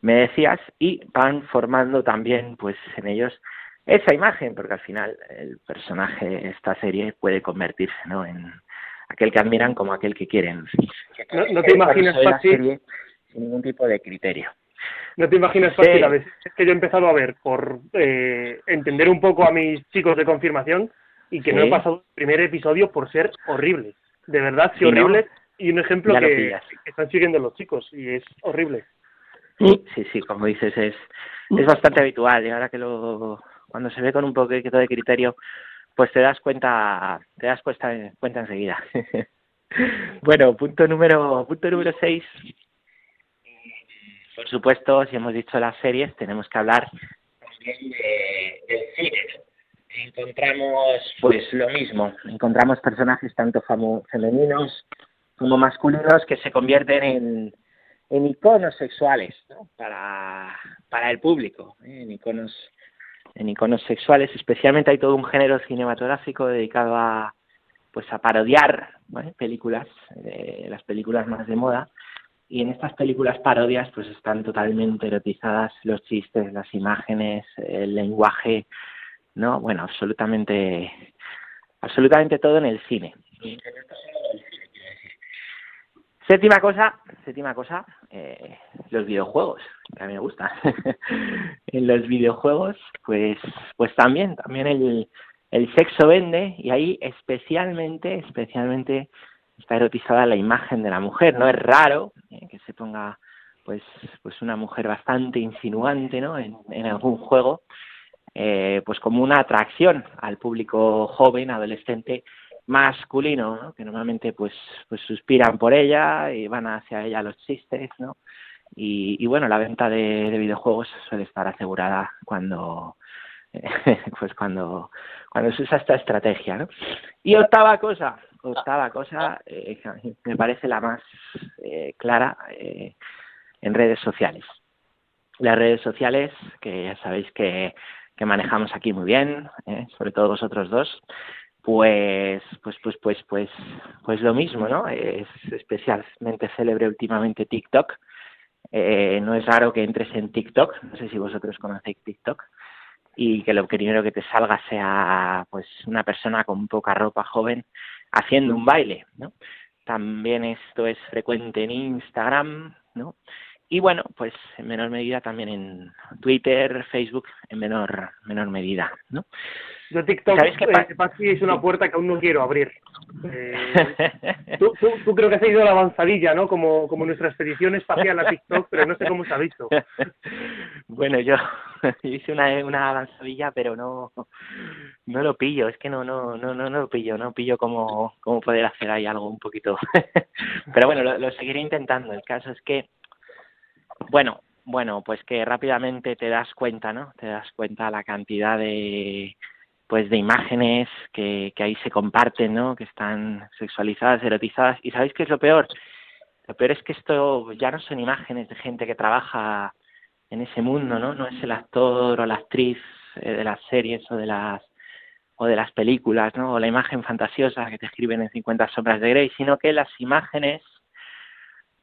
me decías, y van formando también pues en ellos esa imagen, porque al final el personaje de esta serie puede convertirse ¿no? en aquel que admiran como aquel que quieren. No, te imaginas fácil. sin ningún tipo de criterio. No te imaginas fácil, a veces es que yo he empezado a ver por eh, entender un poco a mis chicos de confirmación y que no he pasado el primer episodio por ser horrible. De verdad, sí, horrible. Y un ejemplo que, están siguiendo los chicos y es horrible. Sí, sí, sí, como dices, es, es bastante habitual y ahora que lo, cuando se ve con un poquito de criterio, pues te das cuenta, te das cuenta, cuenta enseguida. bueno, punto número, punto número seis. Por supuesto, si hemos dicho las series, tenemos que hablar también de, del cine. Encontramos, pues lo mismo, encontramos personajes tanto femeninos como masculinos que se convierten en, en iconos sexuales para, para el público, ¿eh? en iconos en iconos sexuales, especialmente hay todo un género cinematográfico dedicado a pues a parodiar películas, eh, las películas más de moda, y en estas películas parodias pues están totalmente erotizadas los chistes, las imágenes, el lenguaje, no, bueno, absolutamente absolutamente todo en el cine. Séptima cosa, séptima cosa, eh, los videojuegos, a mí me gustan. en los videojuegos, pues, pues también, también el, el sexo vende y ahí especialmente, especialmente está erotizada la imagen de la mujer. No es raro eh, que se ponga pues, pues una mujer bastante insinuante, ¿no? En, en algún juego, eh, pues como una atracción al público joven, adolescente, masculino, ¿no? que normalmente pues, pues suspiran por ella y van hacia ella los chistes, ¿no? Y, y bueno, la venta de, de, videojuegos suele estar asegurada cuando, pues cuando, cuando se usa esta estrategia, ¿no? Y octava cosa, octava cosa, eh, me parece la más eh, clara eh, en redes sociales. Las redes sociales, que ya sabéis que, que manejamos aquí muy bien, eh, sobre todo vosotros dos, pues, pues, pues, pues, pues, pues lo mismo, ¿no? Es especialmente célebre últimamente TikTok. Eh, no es raro que entres en TikTok, no sé si vosotros conocéis TikTok, y que lo primero que te salga sea pues una persona con poca ropa joven haciendo un baile, ¿no? También esto es frecuente en Instagram, ¿no? Y bueno, pues en menor medida también en Twitter, Facebook, en menor, menor medida, ¿no? Yo TikTok, ¿Sabes qué es una puerta que aún no quiero abrir. Eh, tú, tú, creo que has ido a la avanzadilla, ¿no? Como, como nuestra expedición espacial a TikTok, pero no sé cómo se ha visto. bueno, yo hice una, una avanzadilla, pero no, no lo pillo, es que no, no, no, no, no lo pillo, no pillo cómo, cómo poder hacer ahí algo un poquito. pero bueno, lo, lo seguiré intentando. El caso es que bueno, bueno, pues que rápidamente te das cuenta, ¿no? Te das cuenta la cantidad de pues de imágenes que, ahí se comparten, ¿no? Que están sexualizadas, erotizadas. ¿Y sabéis qué es lo peor? Lo peor es que esto ya no son imágenes de gente que trabaja en ese mundo, ¿no? No es el actor o la actriz eh, de las series o de las o de las películas, ¿no? O la imagen fantasiosa que te escriben en 50 sombras de Grey, sino que las imágenes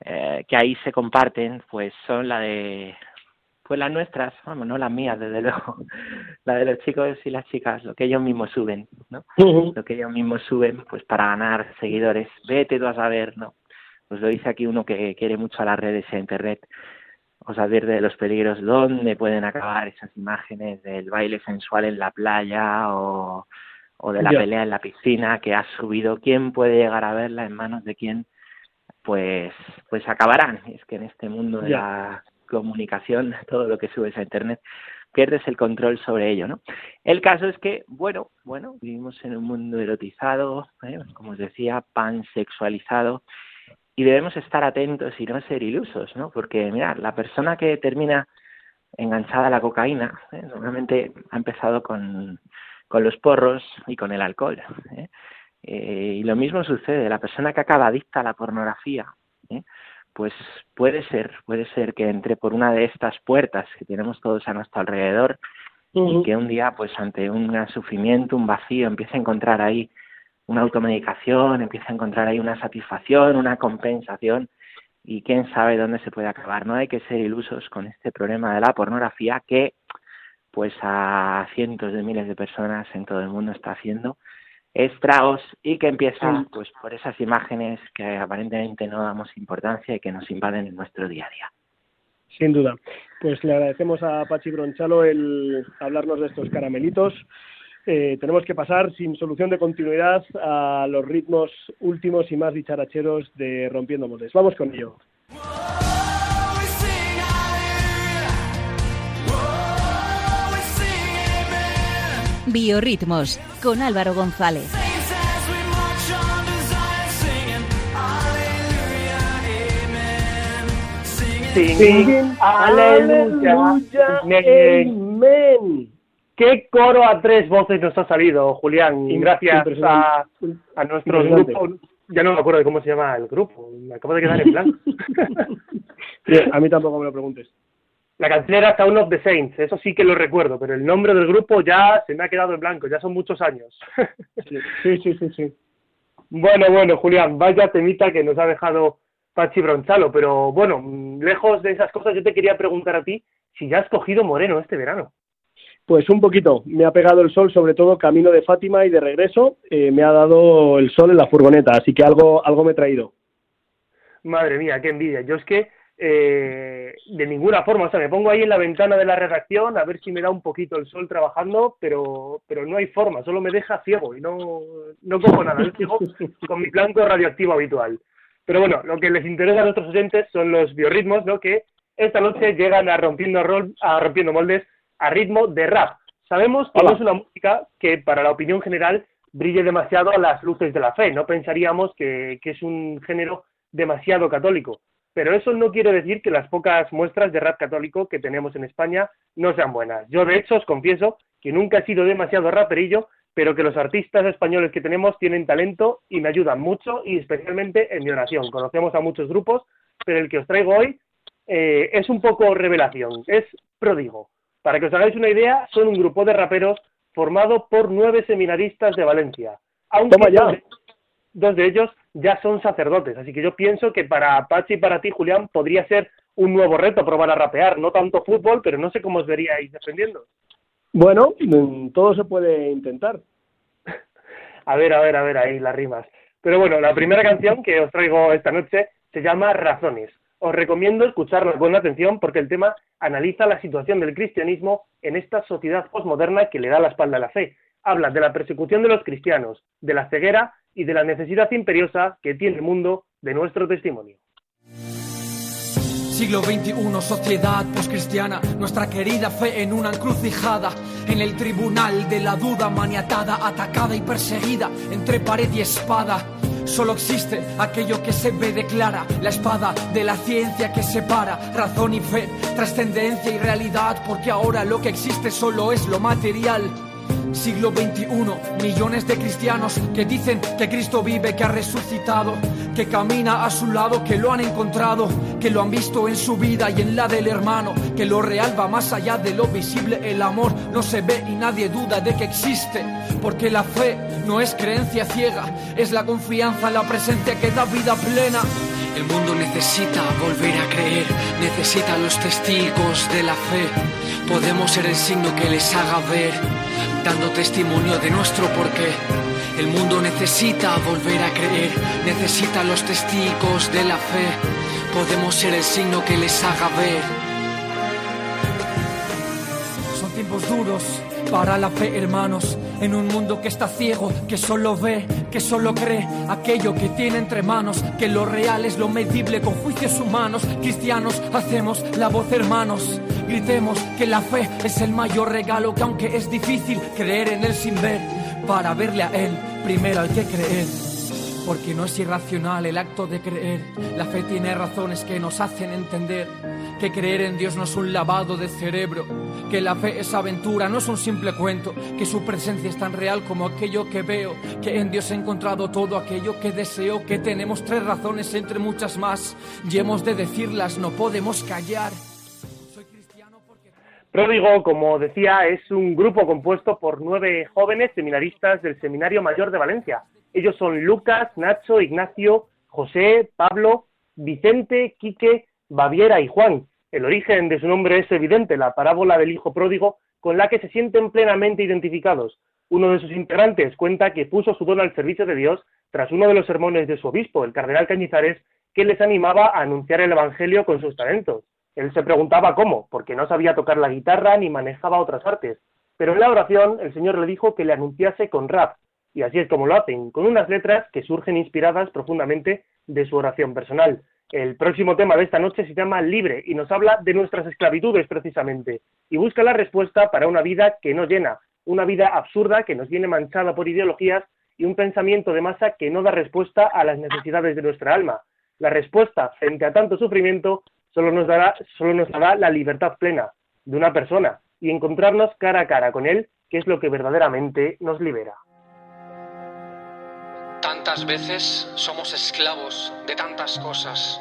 eh, que ahí se comparten, pues son la de, pues las nuestras, vamos, no las mías, desde luego, la de los chicos y las chicas, lo que ellos mismos suben, ¿no? Lo que ellos mismos suben, pues para ganar seguidores. Vete tú a saber, ¿no? Pues lo dice aquí uno que quiere mucho a las redes e internet. Os advierte de los peligros, dónde pueden acabar esas imágenes del baile sensual en la playa o, o de la pelea en la piscina que has subido. ¿Quién puede llegar a verla en manos de quién? Pues pues acabarán. Es que en este mundo de la comunicación, todo lo que subes a internet, pierdes el control sobre ello, ¿no? El caso es que, bueno, bueno, vivimos en un mundo erotizado, ¿eh? como os decía, pansexualizado, y debemos estar atentos y no ser ilusos, ¿no? Porque, mira, la persona que termina enganchada a la cocaína, ¿eh? normalmente ha empezado con, con los porros y con el alcohol, ¿eh? Eh, y lo mismo sucede, la persona que acaba adicta a la pornografía, ¿eh? pues puede ser, puede ser que entre por una de estas puertas que tenemos todos a nuestro alrededor y que un día, pues ante un sufrimiento, un vacío, empiece a encontrar ahí una automedicación, empiece a encontrar ahí una satisfacción, una compensación y quién sabe dónde se puede acabar. No hay que ser ilusos con este problema de la pornografía que pues a cientos de miles de personas en todo el mundo está haciendo estragos y que empieza pues por esas imágenes que aparentemente no damos importancia y que nos invaden en nuestro día a día. Sin duda. Pues le agradecemos a Pachi Bronchalo el hablarnos de estos caramelitos. Eh, tenemos que pasar sin solución de continuidad a los ritmos últimos y más dicharacheros de Rompiendo Moldes. Vamos con ello. Biorritmos con Álvaro González. aleluya, Qué coro a tres voces nos ha salido, Julián. Gracias a, a nuestro grupo. Ya no me acuerdo de cómo se llama el grupo. Me acabo de quedar en blanco. a mí tampoco me lo preguntes. La canción era Town of the Saints, eso sí que lo recuerdo, pero el nombre del grupo ya se me ha quedado en blanco, ya son muchos años. sí, sí, sí, sí. Bueno, bueno, Julián, vaya temita que nos ha dejado Pachi Bronchalo, pero bueno, lejos de esas cosas, yo te quería preguntar a ti si ya has cogido moreno este verano. Pues un poquito, me ha pegado el sol, sobre todo camino de Fátima y de regreso, eh, me ha dado el sol en la furgoneta, así que algo, algo me he traído. Madre mía, qué envidia. Yo es que eh, de ninguna forma. O sea, me pongo ahí en la ventana de la redacción a ver si me da un poquito el sol trabajando, pero, pero no hay forma, solo me deja ciego y no, no cojo nada. Yo sigo con mi blanco radioactivo habitual. Pero bueno, lo que les interesa a nuestros oyentes son los biorritmos, ¿no? Que esta noche llegan a rompiendo, rol, a rompiendo moldes a ritmo de rap. Sabemos que no es una música que para la opinión general brille demasiado a las luces de la fe. No pensaríamos que, que es un género demasiado católico pero eso no quiere decir que las pocas muestras de rap católico que tenemos en España no sean buenas. Yo, de hecho, os confieso que nunca he sido demasiado raperillo, pero que los artistas españoles que tenemos tienen talento y me ayudan mucho y especialmente en mi oración. Conocemos a muchos grupos, pero el que os traigo hoy eh, es un poco revelación, es pródigo. Para que os hagáis una idea, son un grupo de raperos formado por nueve seminaristas de Valencia. Aunque dos de ellos ya son sacerdotes. Así que yo pienso que para Pachi y para ti, Julián, podría ser un nuevo reto probar a rapear. No tanto fútbol, pero no sé cómo os veríais defendiendo. Bueno, mm, todo se puede intentar. a ver, a ver, a ver, ahí las rimas. Pero bueno, la primera canción que os traigo esta noche se llama Razones. Os recomiendo escucharla con atención porque el tema analiza la situación del cristianismo en esta sociedad postmoderna que le da la espalda a la fe. Habla de la persecución de los cristianos, de la ceguera y de la necesidad imperiosa que tiene el mundo de nuestro testimonio. Siglo XXI, sociedad poscristiana, nuestra querida fe en una encrucijada, en el tribunal de la duda maniatada, atacada y perseguida entre pared y espada. Solo existe aquello que se ve declara, la espada de la ciencia que separa razón y fe, trascendencia y realidad, porque ahora lo que existe solo es lo material. Siglo XXI, millones de cristianos que dicen que Cristo vive, que ha resucitado, que camina a su lado, que lo han encontrado, que lo han visto en su vida y en la del hermano, que lo real va más allá de lo visible, el amor no se ve y nadie duda de que existe, porque la fe no es creencia ciega, es la confianza la presencia que da vida plena. El mundo necesita volver a creer, necesita los testigos de la fe. Podemos ser el signo que les haga ver dando testimonio de nuestro porqué. El mundo necesita volver a creer, necesita los testigos de la fe. Podemos ser el signo que les haga ver. Son tiempos duros para la fe, hermanos, en un mundo que está ciego, que solo ve, que solo cree aquello que tiene entre manos, que lo real es lo medible con juicios humanos. Cristianos, hacemos la voz, hermanos. Gritemos que la fe es el mayor regalo, que aunque es difícil creer en él sin ver, para verle a él, primero hay que creer. Porque no es irracional el acto de creer. La fe tiene razones que nos hacen entender que creer en Dios no es un lavado de cerebro, que la fe es aventura, no es un simple cuento, que su presencia es tan real como aquello que veo, que en Dios he encontrado todo aquello que deseo, que tenemos tres razones entre muchas más y hemos de decirlas, no podemos callar. Pródigo, como decía, es un grupo compuesto por nueve jóvenes seminaristas del Seminario Mayor de Valencia. Ellos son Lucas, Nacho, Ignacio, José, Pablo, Vicente, Quique, Baviera y Juan. El origen de su nombre es evidente, la parábola del hijo pródigo, con la que se sienten plenamente identificados. Uno de sus integrantes cuenta que puso su don al servicio de Dios tras uno de los sermones de su obispo, el cardenal Cañizares, que les animaba a anunciar el Evangelio con sus talentos. Él se preguntaba cómo, porque no sabía tocar la guitarra ni manejaba otras artes. Pero en la oración el Señor le dijo que le anunciase con rap, y así es como lo hacen, con unas letras que surgen inspiradas profundamente de su oración personal. El próximo tema de esta noche se llama Libre y nos habla de nuestras esclavitudes precisamente, y busca la respuesta para una vida que no llena, una vida absurda que nos viene manchada por ideologías y un pensamiento de masa que no da respuesta a las necesidades de nuestra alma. La respuesta frente a tanto sufrimiento solo nos dará, solo nos dará la libertad plena de una persona y encontrarnos cara a cara con él, que es lo que verdaderamente nos libera. Tantas veces somos esclavos de tantas cosas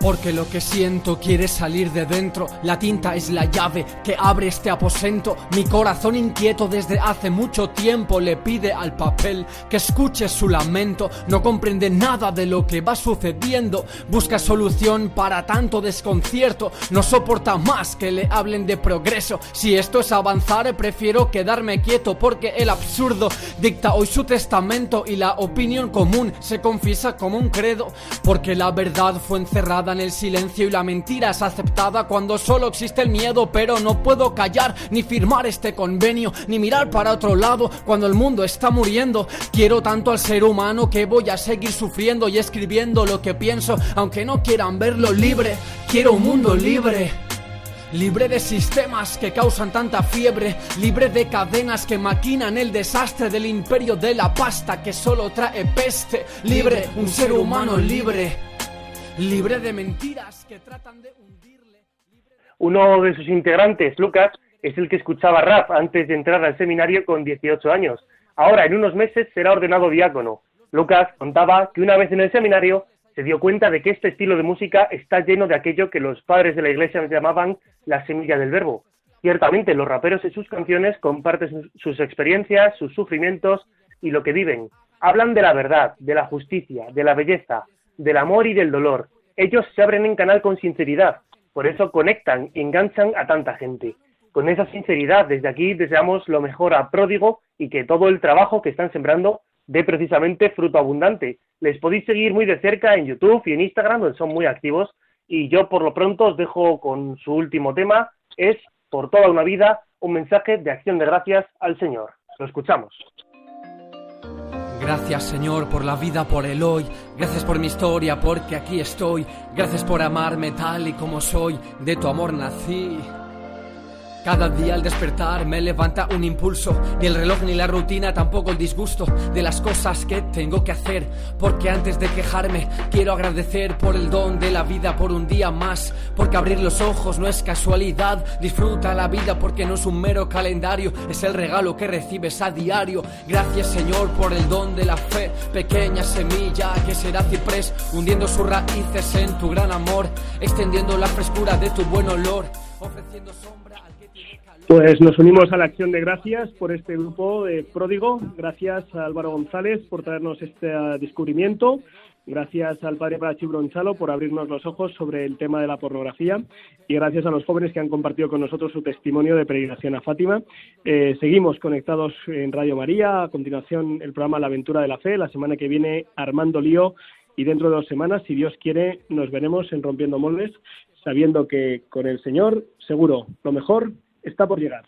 Porque lo que siento quiere salir de dentro. La tinta es la llave que abre este aposento. Mi corazón inquieto desde hace mucho tiempo le pide al papel que escuche su lamento. No comprende nada de lo que va sucediendo. Busca solución para tanto desconcierto. No soporta más que le hablen de progreso. Si esto es avanzar, prefiero quedarme quieto porque el absurdo dicta hoy su testamento y la opinión común se confiesa como un credo. Porque la verdad fue encerrada en el silencio y la mentira es aceptada cuando solo existe el miedo, pero no puedo callar ni firmar este convenio, ni mirar para otro lado cuando el mundo está muriendo. Quiero tanto al ser humano que voy a seguir sufriendo y escribiendo lo que pienso, aunque no quieran verlo libre. Quiero un mundo libre. Libre de sistemas que causan tanta fiebre, libre de cadenas que maquinan el desastre del imperio de la pasta que solo trae peste, libre, un ser humano libre, libre de mentiras que tratan de hundirle. Uno de sus integrantes, Lucas, es el que escuchaba rap antes de entrar al seminario con 18 años. Ahora, en unos meses, será ordenado diácono. Lucas contaba que una vez en el seminario se dio cuenta de que este estilo de música está lleno de aquello que los padres de la iglesia llamaban la semilla del verbo. Ciertamente, los raperos en sus canciones comparten sus experiencias, sus sufrimientos y lo que viven. Hablan de la verdad, de la justicia, de la belleza, del amor y del dolor. Ellos se abren en canal con sinceridad, por eso conectan y enganchan a tanta gente. Con esa sinceridad, desde aquí deseamos lo mejor a Pródigo y que todo el trabajo que están sembrando dé precisamente fruto abundante. Les podéis seguir muy de cerca en YouTube y en Instagram, donde son muy activos. Y yo por lo pronto os dejo con su último tema, es por toda una vida un mensaje de acción de gracias al Señor. Lo escuchamos. Gracias Señor por la vida, por el hoy. Gracias por mi historia, porque aquí estoy. Gracias por amarme tal y como soy. De tu amor nací. Cada día al despertar me levanta un impulso, ni el reloj ni la rutina, tampoco el disgusto de las cosas que tengo que hacer, porque antes de quejarme quiero agradecer por el don de la vida, por un día más, porque abrir los ojos no es casualidad, disfruta la vida porque no es un mero calendario, es el regalo que recibes a diario. Gracias Señor por el don de la fe, pequeña semilla que será ciprés, hundiendo sus raíces en tu gran amor, extendiendo la frescura de tu buen olor, ofreciendo sombra pues nos unimos a la acción de gracias por este grupo de Pródigo. Gracias a Álvaro González por traernos este descubrimiento. Gracias al padre Parachi Bronchalo por abrirnos los ojos sobre el tema de la pornografía y gracias a los jóvenes que han compartido con nosotros su testimonio de peregrinación a Fátima. Eh, seguimos conectados en Radio María. A continuación, el programa La Aventura de la Fe. La semana que viene, Armando Lío. Y dentro de dos semanas, si Dios quiere, nos veremos en Rompiendo Moldes, sabiendo que con el Señor, seguro, lo mejor está por llegar.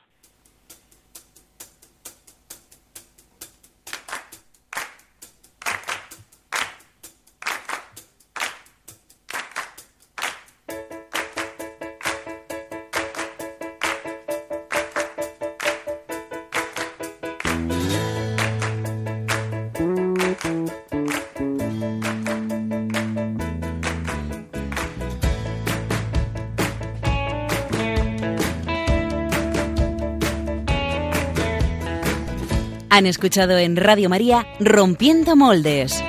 Han escuchado en Radio María Rompiendo Moldes,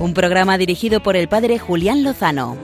un programa dirigido por el padre Julián Lozano.